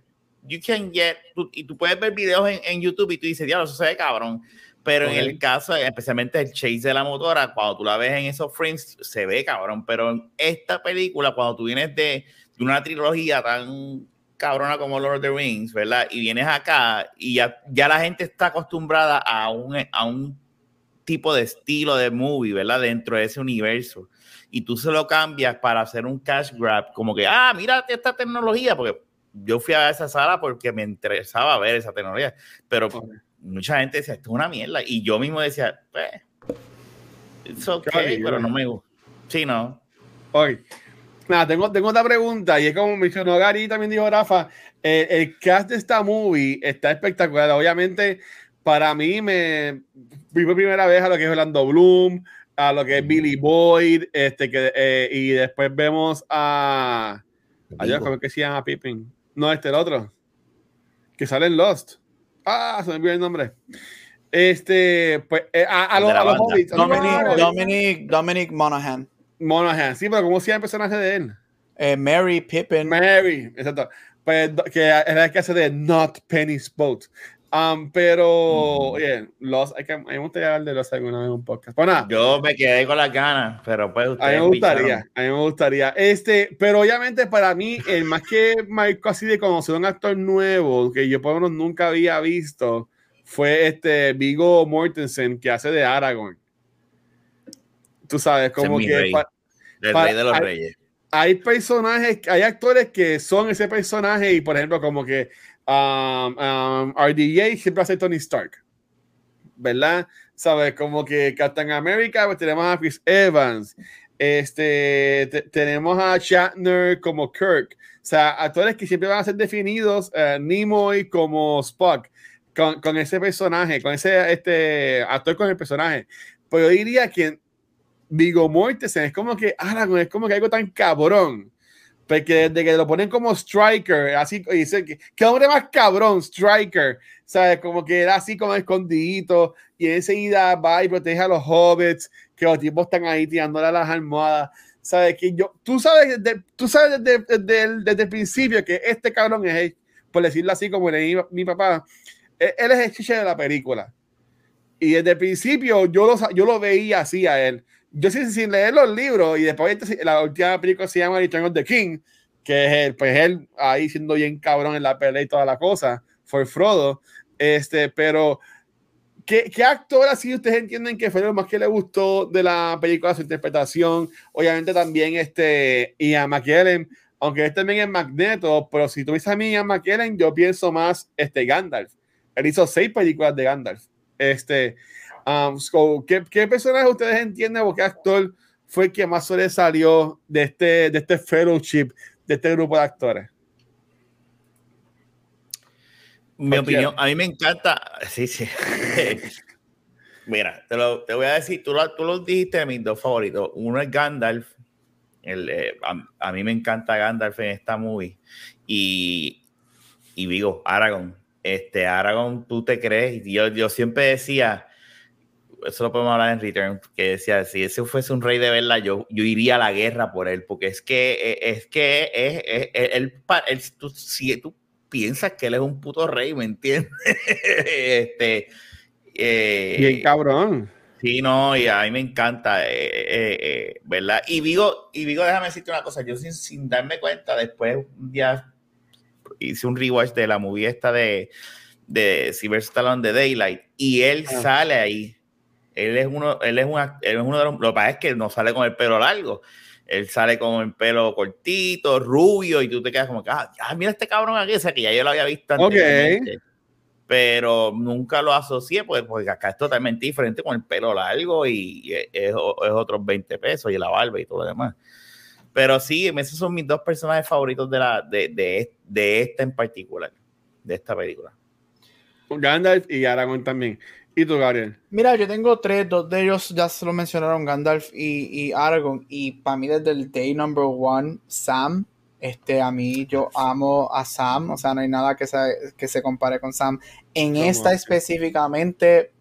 you can get, tú- y tú puedes ver videos en, en YouTube y tú dices, diablo, eso se ve cabrón. Pero en el caso, especialmente el chase de la motora, cuando tú la ves en esos frames, se ve cabrón. Pero en esta película, cuando tú vienes de, de una trilogía tan cabrona como Lord of the Rings, ¿verdad? Y vienes acá y ya, ya la gente está acostumbrada a un, a un tipo de estilo de movie, ¿verdad? Dentro de ese universo. Y tú se lo cambias para hacer un cash grab, como que, ah, mira esta tecnología, porque yo fui a esa sala porque me interesaba ver esa tecnología, pero Ok. Mucha gente decía, esto es una mierda, y yo mismo decía, pues, it's okay, pero no me gusta. Sí, no. Ok. Nada, tengo, tengo otra pregunta y es como mencionó Gary también dijo Rafa, eh, el cast de esta movie está espectacular. Obviamente, para mí me vi por primera vez a lo que es Orlando Bloom, a lo que es Billy Boyd, este, que, eh, y después vemos a... Adiós, ¿cómo es que se llama Pippin? No, este el otro. Que sale en Lost. Ah, se me olvidó el nombre. Este, pues, eh, a, a los, a los hobbits. a los Dominic, hobbits. Dominic, Dominic Monaghan. Monaghan, sí, pero ¿cómo se llama el personaje de él? Eh, Mary Pippin. Mary, exacto. Pues, que es la que hace de Not Penny's Boat. Um, pero, oye, los, hay que, a mí me gustaría hablar de los alguna vez en un podcast. Nada, Yo me quedé con las ganas, pero pues a mí me gustaría, picharon. a mí me gustaría. Este, pero obviamente para mí, el más que marcó así de conocer un actor nuevo, que yo por lo menos nunca había visto, fue este Vigo Mortensen, que hace de Aragorn. Tú sabes, como que rey. pa- El pa- rey de los hay- reyes. hay personajes, hay actores que son ese personaje y por ejemplo como que um, um, RDJ siempre hace Tony Stark, ¿verdad? ¿Sabes? Como que Captain America, pues tenemos a Chris Evans, este, te- tenemos a Shatner como Kirk, o sea, actores que siempre van a ser definidos, eh, Nimoy como Spock, con, ese personaje, con ese este, actor con el personaje. Pero yo diría que Vigo Mortensen es como que Aragorn es como que algo tan cabrón. Porque desde que lo ponen como Striker, así, y dice que hombre más cabrón, Striker, ¿sabes? Como que era así como escondidito, y enseguida va y protege a los hobbits, que los tipos están ahí tirándole a las almohadas, ¿sabes? Que yo, tú sabes, desde, tú sabes desde, desde el, desde el principio que este cabrón es, por decirlo así, como le mi, papá, él, él es el chiche de la película. Y desde el principio yo lo, yo lo veía así a él yo sin, sin leer los libros y después la última película se llama Return of the King, que es él, pues él ahí siendo bien cabrón en la pelea y toda la cosa, fue Frodo, este, pero ¿qué, qué actor así ustedes entienden que fue lo más que le gustó de la película, su interpretación? Obviamente también este Ian McKellen, aunque él también es Magneto, pero si tú dices a mí Ian McKellen, yo pienso más este Gandalf. Él hizo seis películas de Gandalf. Este, Um, so, ¿qué, ¿Qué personaje ustedes entienden o qué actor fue el que más sobresalió de este, de este fellowship, de este grupo de actores? Mi opinión, a mí me encanta. Sí, sí. Mira, te, lo, te voy a decir, tú lo, tú lo dijiste de mis dos favoritos. Uno es Gandalf. El, eh, a, a mí me encanta Gandalf en esta movie. Y, y digo, Aragorn. Este, Aragorn, tú te crees. Yo, yo siempre decía, eso lo podemos hablar en Return, que decía, si ese fuese un rey de verdad, yo, yo iría a la guerra por él, porque es que eh, es que es, es- es- él, él- tú, si tú piensas que él es un puto rey, ¿me entiendes? este, eh, Bien cabrón. Sí, no, y a mí me encanta, eh, eh, eh, ¿verdad? Y Vigo, y Vigo, déjame decirte una cosa, yo sin, sin darme cuenta, después un día hice un rewatch de la movie esta de, de Sylvester Stallone de Daylight, y él Ah. sale ahí. Él es uno, él es una, él es uno de los, lo que pasa es que no sale con el pelo largo. Él sale con el pelo cortito, rubio, y tú te quedas como que, ah, mira este cabrón aquí, o sea que ya yo lo había visto anteriormente pero nunca lo asocié pues, porque acá es totalmente diferente con el pelo largo y es, es otros 20 pesos y la barba y todo lo demás. Pero sí, esos son mis dos personajes favoritos de, la, de, de, de esta en particular, de esta película. Gandalf y Aragorn también. ¿Y tú, Gabriel? Mira, yo tengo tres, dos de ellos ya se lo mencionaron, Gandalf y, y Aragorn. Y para mí desde el day number one, Sam, este, a mí yo amo a Sam, o sea, no hay nada que se, que se compare con Sam. En Como esta específicamente,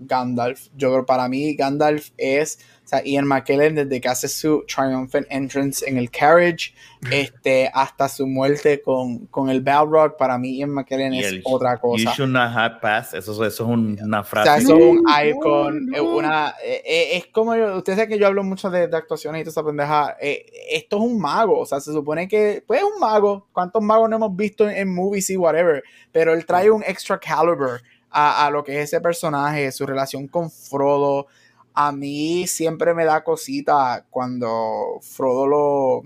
Gandalf. Yo creo para mí Gandalf es, sea, Ian McKellen desde que hace su triumphant entrance en el carriage, este, hasta su muerte con, con el Balrog, para mí Ian McKellen Y es el otra You cosa. should not have passed, eso, eso es un- una O sea, frase. eso es un No, icon, no. es una, eh, eh, es como yo, ustedes saben que yo hablo mucho de, de actuaciones y toda esa pendeja, eh, esto es un mago, o sea, se supone que, pues es un mago, ¿cuántos magos no hemos visto en, en movies y whatever? Pero él trae un extra caliber a, a lo que es ese personaje, su relación con Frodo, a mí siempre me da cosita cuando Frodo lo,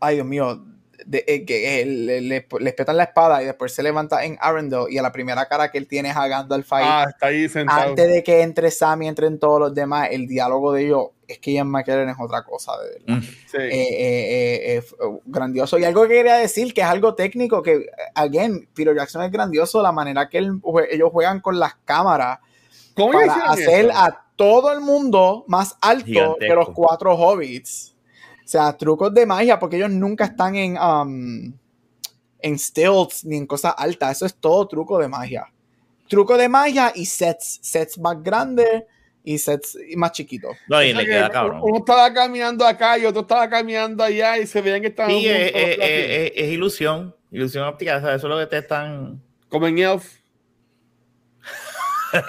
ay Dios mío, de- eh, que eh, le, le, le petan la espada y después se levanta en Arendelle y a la primera cara que él tiene es a Gandalf ahí Ah, está ahí sentado. antes de que entre Sam y entren todos los demás, el diálogo de ellos es que Ian McKellen es otra cosa, de verdad. Mm. Sí. Eh, eh, eh, eh, f- grandioso. Y algo que quería decir, que es algo técnico, que, again, Peter Jackson es grandioso, la manera que él ellos juegan con las cámaras ¿Cómo para hacer eso? a todo el mundo más alto que Gigantesco. los cuatro hobbits. O sea, trucos de magia, porque ellos nunca están en, um, en stilts ni en cosas altas. Eso es todo truco de magia. Truco de magia y sets. Sets más grandes y sets más chiquitos. No, y le que queda cabrón. Uno estaba caminando acá y otro estaba caminando allá y se veían que estaban Sí, es, así. es- es- es ilusión, ilusión óptica, o sea, eso es lo que te están... como en Elf.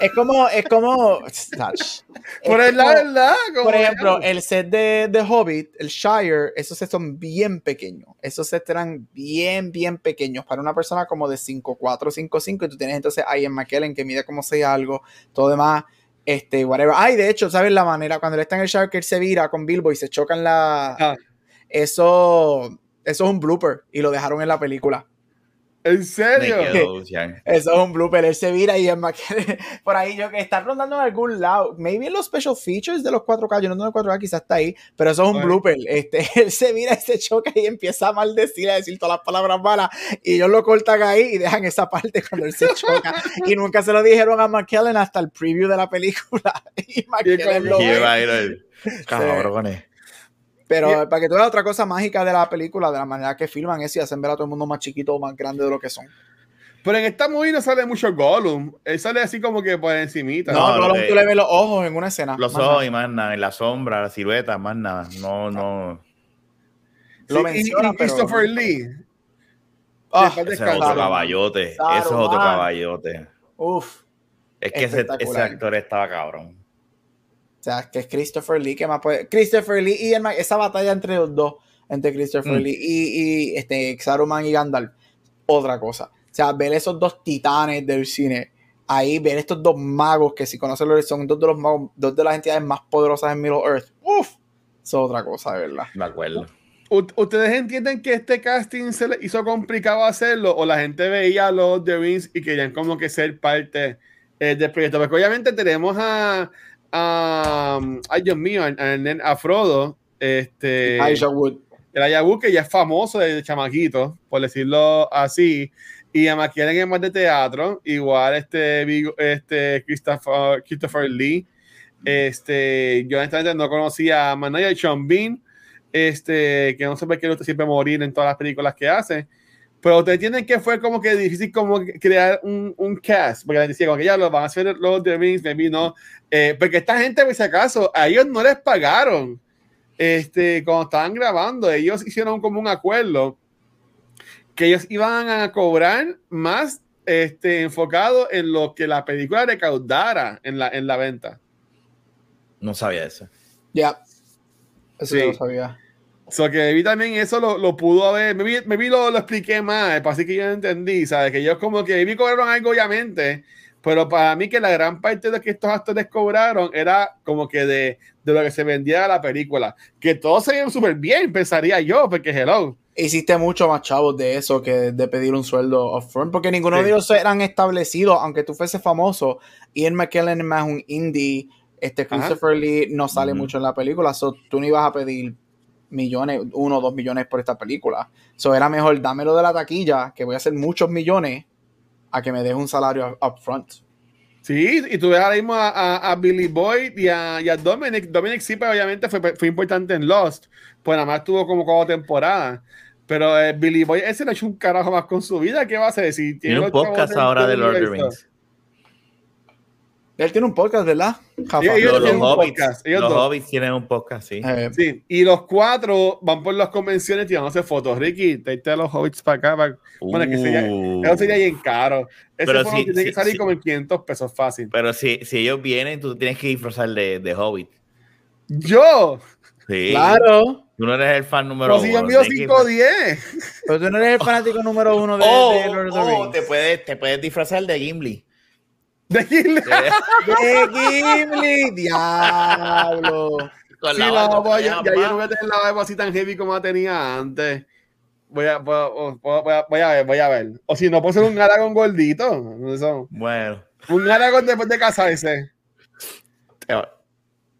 Es como, es como. Por es el la como- verdad. como Por ejemplo, Elf. el set de, de Hobbit, el Shire, esos sets son bien pequeños. Esos sets eran bien, bien pequeños para una persona como de 5'4, 5'5. Y tú tienes entonces a Ian McKellen que mide como 6 algo, todo demás. Este, whatever. Ay, de hecho, ¿sabes la manera? Cuando él está en el Shark, él se vira con Bilbo y se chocan la. Ah. Eso, eso es un blooper y lo dejaron en la película. ¿En serio? quedo. Eso es un blooper, él se vira y es más que por ahí yo que está rondando en algún lado. Maybe en los special features de los 4K, yo no tengo 4K, quizás está ahí, pero eso es un Bueno. blooper. Este, él se vira y se choca y empieza a maldecir, a decir todas las palabras malas y ellos lo cortan ahí y dejan esa parte cuando él se choca. y nunca se lo dijeron a McKellen hasta el preview de la película. y McKellen lo ve. Cabrones. Pero Yeah. para que tú veas otra cosa mágica de la película, de la manera que filman es y hacen ver a todo el mundo más chiquito o más grande de lo que son. Pero en esta movie no sale mucho Gollum. Él sale así como que por encimita. No, No, que- tú le ves los ojos en una escena. Los más nada. ojos y más nada, en la sombra, la silueta, más nada. No, no. Lo Sí, y- pero- Christopher Lee. Ah, Después Ese es otro caballote. Ese es otro caballote. Uf. Es que ese, actor estaba cabrón. O sea, que es Christopher Lee, que más puede. Christopher Lee y el esa batalla entre los dos, entre Christopher Mm. Lee y, y este Saruman y Gandalf, otra cosa. O sea, ver esos dos titanes del cine, ahí ver estos dos magos que si conocen lo son dos de los magos, dos de las entidades más poderosas en Middle Earth. Uf, eso es otra cosa, de verdad. Me acuerdo. U- ¿Ustedes entienden que este casting se le hizo complicado hacerlo o la gente veía los The Rings y querían como que ser parte eh, del proyecto? Porque obviamente tenemos a, a ay Dios mío, a, a- Frodo, este, Elijah Wood. el Ayahu que ya es famoso de chamaquito, por decirlo así, y a McKellen es más de teatro, igual este, este Christopher, Christopher Lee, este, yo honestamente no conocía a Manaya y Sean Bean, este, que no sé por qué siempre morir en todas las películas que hace, pero ustedes entienden que fue como que difícil como crear un, un cast, porque la gente decía como que ya lo van a hacer los The Rings, maybe no, eh, porque esta gente, por si acaso, a ellos no les pagaron, este, cuando estaban grabando, ellos hicieron como un acuerdo que ellos iban a cobrar más este, enfocado en lo que la película recaudara en la, en la venta. No sabía eso. Ya. Eso Sí. yo lo sabía. So que vi también eso lo, lo pudo haber, me vi, me vi lo, lo expliqué más, para así que yo entendí, ¿sabes? Que ellos como que vi cobraron algo obviamente, pero para mí que la gran parte de lo que estos actores cobraron era como que de, de lo que se vendía la película, que todos se veían súper bien, pensaría yo, porque hello. Hiciste mucho más chavos de eso que de pedir un sueldo upfront, porque ninguno Sí. de ellos eran establecidos, aunque tú fuese famoso. Ian McKellen es más un indie, este Ajá. Christopher Lee no sale mucho en la película, so tú no ibas a pedir millones, uno o dos millones por esta película. So era mejor dámelo de la taquilla, que voy a hacer muchos millones, a que me deje un salario upfront. Sí, y tú ves ahora mismo a, a- a Billy Boyd y a, y a Dominic. Dominic sí, pero obviamente fue, fue importante en Lost, pues nada más tuvo como cuatro temporadas. Pero eh, Billy Boyd, ese no ha hecho un carajo más con su vida. ¿Qué va a hacer? Si Tiene un podcast ahora de del Lord of the. Rings. Él tiene un podcast, ¿verdad? Jafa? ellos Los, tienen hobbits, podcast, ellos los dos. hobbits tienen un podcast, sí. Eh, Sí, y los cuatro van por las convenciones tirándose fotos. Ricky, te a los hobbits para acá. para- Bueno, que sería, Uh. eso sería bien caro. Ese Pero sí, tiene sí, que salir sí. como en 500 pesos fácil. Pero si, si ellos vienen, tú tienes que disfrazar de, de hobbit. ¡Yo! Sí. Claro, Tú no eres el fan número Pero si yo uno. que 510. pero tú no eres el fanático número uno de, Oh, de Lord of the oh, te, puedes, te puedes disfrazar de Gimli. De Gille. ¡De Gimli! ¡Diablo! Con Sí, la barba, voy, ya, yo no voy a tener la barba así tan heavy como la tenía antes. Voy a, voy, a, voy a- voy a ver, voy a ver. O si no, puedo ser un Aragón gordito. Eso. Bueno. Un Aragón después de casarse. va-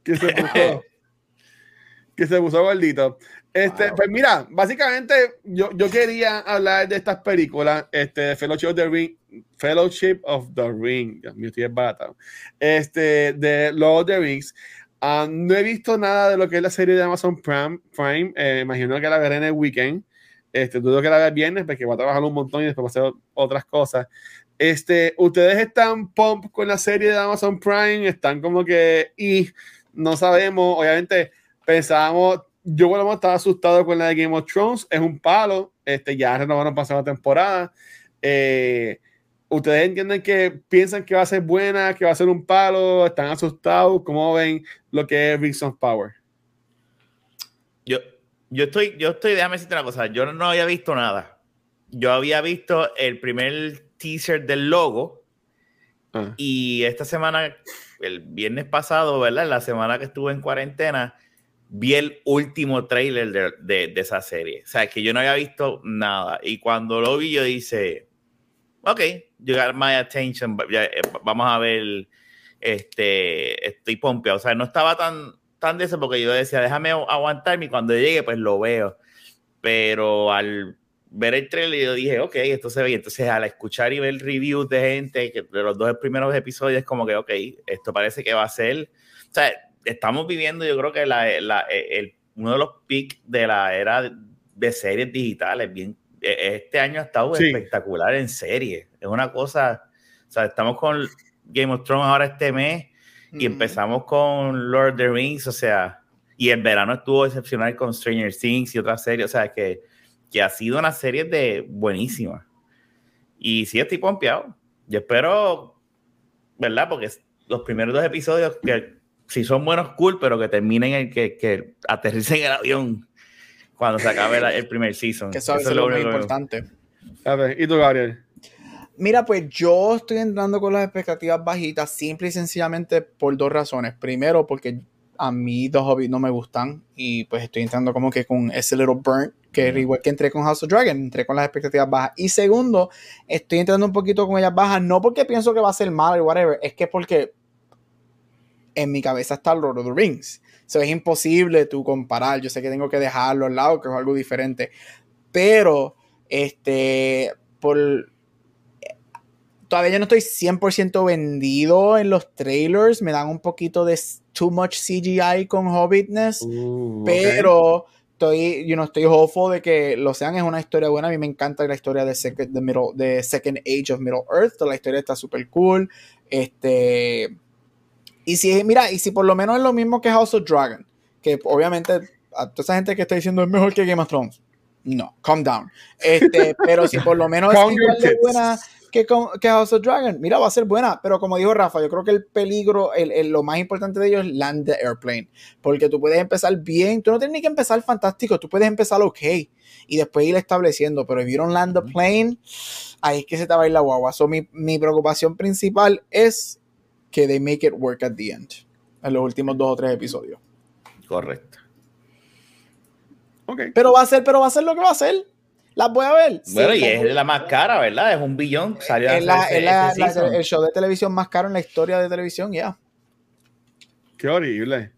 Que se puso, que se puso gordito. Este, Pues mira, básicamente yo, yo quería hablar de estas películas, este, Fellowship of the Ring, Fellowship of the Ring, Dios mío, estoy embaratado. Este, de Lord of the Rings. Ah, no he visto nada de lo que es la serie de Amazon Prime, Prime eh, imagino que la veré en el weekend. Este, dudo que la vea el viernes porque voy a trabajar un montón y después voy a hacer otras cosas. Este, ustedes están pump con la serie de Amazon Prime, están como que y no sabemos, obviamente pensábamos, yo por lo menos estaba asustado con la de Game of Thrones, es un palo, este, ya renovaron para la temporada. Eh, ustedes entienden que piensan que va a ser buena, que va a ser un palo, están asustados, ¿cómo ven lo que es Rings of Power? Yo, yo estoy, yo estoy, déjame decirte una cosa, yo no había visto nada. Yo había visto el primer teaser del logo Ah. Y esta semana, el viernes pasado, ¿verdad? La semana que estuve en cuarentena, vi el último trailer de, de, de esa serie. O sea, que yo no había visto nada. Y cuando lo vi, yo dije, ok, you got my attention, ya, eh, vamos a ver, este, estoy pompeado. O sea, no estaba tan, tan de eso porque yo decía, déjame aguantarme y cuando llegue, pues lo veo. Pero al ver el trailer, yo dije, ok, esto se ve. Entonces, al escuchar y ver reviews de gente que de los dos primeros episodios, como que, ok, esto parece que va a ser. O sea, estamos viviendo, yo creo que la, la, el, uno de los peaks de la era de series digitales. Bien, e, este año ha estado Sí. espectacular en series. Es una cosa. O sea, estamos con Game of Thrones ahora este mes y Ujú. empezamos con Lord of the Rings, o sea, y el verano estuvo excepcional con Stranger Things y otras series, o sea, que, que ha sido una serie de buenísima. Y sí, estoy pompeado. Yo espero, ¿verdad? Porque los primeros dos episodios, que si son buenos, cool, pero que terminen el que, que aterricen el avión cuando se acabe la- el primer season. Que eso, eso es lo muy importante. A ver, ¿y tú, Gabriel? Mira, pues yo estoy entrando con las expectativas bajitas, simple y sencillamente por dos razones. Primero, porque a mí dos hobbies no me gustan y pues estoy entrando como que con ese little burnt, que es igual que entré con House of Dragon, entré con las expectativas bajas. Y segundo, estoy entrando un poquito con ellas bajas, no porque pienso que va a ser mal o whatever, es que porque en mi cabeza está Lord of the Rings. So, es imposible tú comparar. Yo sé que tengo que dejarlo al lado, que es algo diferente. Pero, este, por. Todavía yo no estoy 100% vendido en los trailers. Me dan un poquito de too much CGI con Hobbitness. Uh. Pero estoy, you know, estoy hopeful de que lo sean. Es una historia buena. A mí me encanta la historia de Second, de middle, de Second Age of Middle Earth. Toda la historia está súper cool. Este. Y si, mira, y si por lo menos es lo mismo que House of Dragon, que obviamente a toda esa gente que está diciendo es mejor que Game of Thrones. No, calm down. Este, pero si por lo menos es igual de buena que, House of Dragon, mira, va a ser buena. Pero como dijo Rafa, yo creo que el peligro, el, el- lo más importante de ello es land the airplane. Porque tú puedes empezar bien, tú no tienes ni que empezar fantástico, tú puedes empezar ok y después ir estableciendo. Pero don't land the plane, ahí es que se te va a ir la guagua. So, mi, mi preocupación principal es que they make it work at the end. En los últimos dos o tres episodios. Correcto. Ok. Pero va a ser, pero va a ser lo que va a ser. Las voy a ver. Sí, Bueno, y es la más cara, ¿verdad? Es un billón. Salió es la- hacer es ese- la- ese la- season. el show de televisión más caro en la historia de televisión, ya. Qué horrible.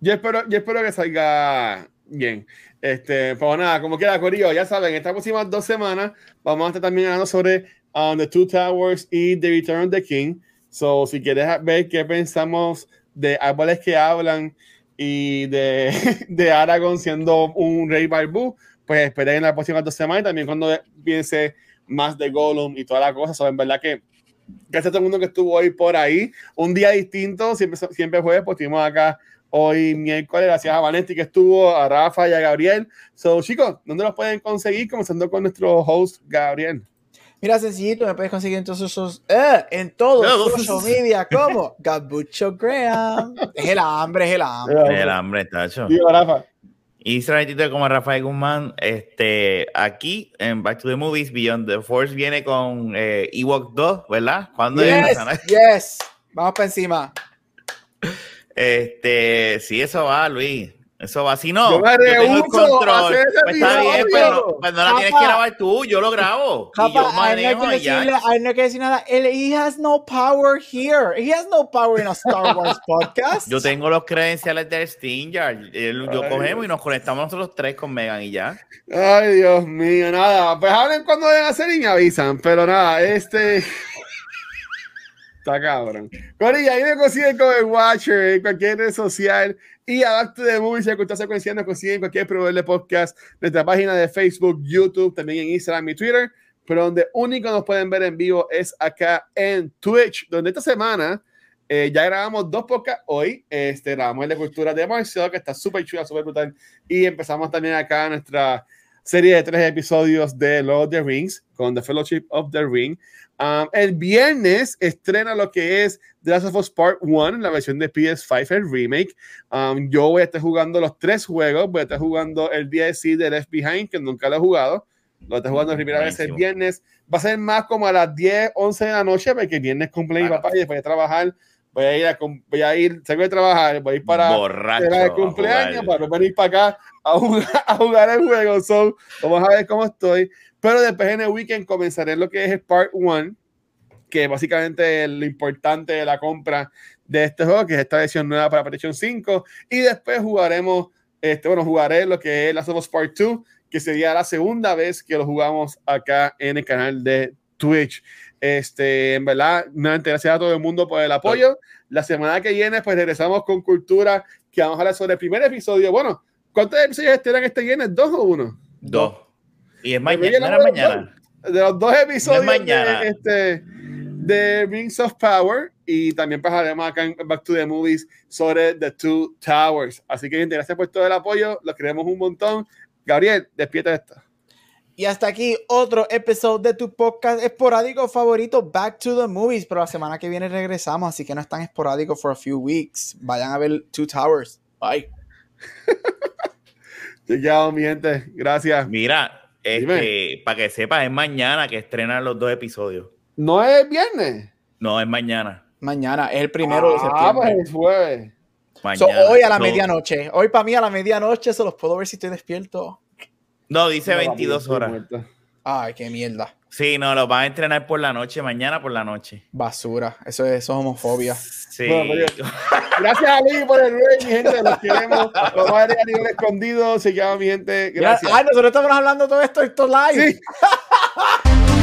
Yo espero, yo espero que salga bien. Este, pues nada, como quiera, Corillo, ya saben, estas próximas dos semanas vamos a estar también hablando sobre um, The Two Towers y The Return of the King. So, si quieres ver qué pensamos de árboles que hablan y de, de Aragorn siendo un rey barbú, pues esperen en las próximas dos semanas y también cuando piense más de Gollum y toda la cosa. So, en verdad que gracias a todo el mundo que estuvo hoy por ahí. Un día distinto, siempre, siempre jueves, pues estuvimos acá hoy miércoles, gracias a Vanetti que estuvo, a Rafa y a Gabriel. So, chicos, ¿dónde los pueden conseguir? Comenzando con nuestro host, Gabriel. Mira, sencillito, me puedes conseguir en todos esos, eh, en todos No. social media, como Gabucho Graham. Es el hambre, es el hambre. El hambre, tacho. Digo, Rafa. Y solamente como Rafael Guzmán, este, aquí en Back to the Movies, Beyond the Force viene con eh, Ewok 2, ¿verdad? ¿Cuándo Yes, es? yes. Vamos para encima. Este, sí, eso va, Luis. Eso va. Si no, Yo me tengo el control. hacer ese Pues está bien, pues no, tío. pues no la tienes que grabar tú, yo lo grabo. y yo no manejo y ya. decirle, no hay que decir nada. Él, he has no power here. He has no power in a Star Wars podcast. Yo tengo los credenciales del Stinger. Yo Ay. cogemos y nos conectamos nosotros tres con Megan y ya. Ay, Dios mío, nada. Pues hablen cuando deben hacer y me avisan. Pero nada, este. Está cabrón. Corilla, ahí me consiguen con el Watcher en cualquier red social. Y a Back to the Movies, si está secuencia, nos consiguen en cualquier proveedor podcast, nuestra página de Facebook, YouTube, también en Instagram y Twitter. Pero donde único nos pueden ver en vivo es acá en Twitch, donde esta semana eh, ya grabamos dos podcasts hoy. Este, grabamos el de cultura de Marcel, que está súper chula, súper brutal. Y empezamos también acá nuestra serie de tres episodios de Lord of the Rings con The Fellowship of the Ring. Um, el viernes estrena lo que es The Last of Us Part 1, la versión de PS5, el remake. Um, yo voy a estar jugando los tres juegos. Voy a estar jugando el DLC de Left Behind, que nunca lo he jugado. Lo está jugando primera vez el viernes. Va a ser más como a las 10, 11 de la noche, porque el viernes cumple mi papá y después de trabajar. Voy a ir, a, voy a ir, salgo de trabajar, voy a ir para Borracho. celebrar el a cumpleaños, para venir para acá a jugar, a jugar el juego. So, vamos a ver cómo estoy. Pero después en el weekend comenzaré lo que es Part 1, que básicamente es lo importante de la compra de este juego, que es esta versión nueva para PlayStation 5. Y después jugaremos, este, bueno, jugaré lo que es Last of Us Part 2, que sería la segunda vez que lo jugamos acá en el canal de Twitch. Este, en verdad, nuevamente, gracias a todo el mundo por el apoyo. La semana que viene, pues regresamos con Cultura, que vamos a hablar sobre el primer episodio. Bueno, ¿cuántos episodios estarán este viernes? ¿Dos o uno? Dos. Y es mañana. ya ¿no no era lo- mañana. de los dos episodios mañana. de, este, de Rings of Power y también pues haremos acá en Back to the Movies sobre The Two Towers. Así que gente, gracias por todo el apoyo, los queremos un montón. Gabriel, despierta esto. Y hasta aquí otro episodio de tu podcast esporádico favorito, Back to the Movies. Pero la semana que viene regresamos, así que no es tan esporádico for a few weeks. Vayan a ver Two Towers. Bye. Chequeado, mi gente. Gracias. Mira, este, para que sepas, es mañana que estrenan los dos episodios. ¿No es viernes? No, es mañana. Mañana es el primero de Ah, pues septiembre. es jueves. So, Mañana. hoy a la So- medianoche. Hoy para mí a la medianoche se los puedo ver si estoy despierto. No, dice No, papi, 22 estoy horas. Ay, qué mierda. Sí, no, los van a entrenar por la noche, mañana por la noche. Basura. Eso es, eso es homofobia. Sí. Bueno, Gracias a Lee por el rey, mi gente. Los queremos. Vamos a ver a nivel escondido. Se llama mi gente. Gracias. ay, nosotros estamos hablando todo esto, esto live. Sí.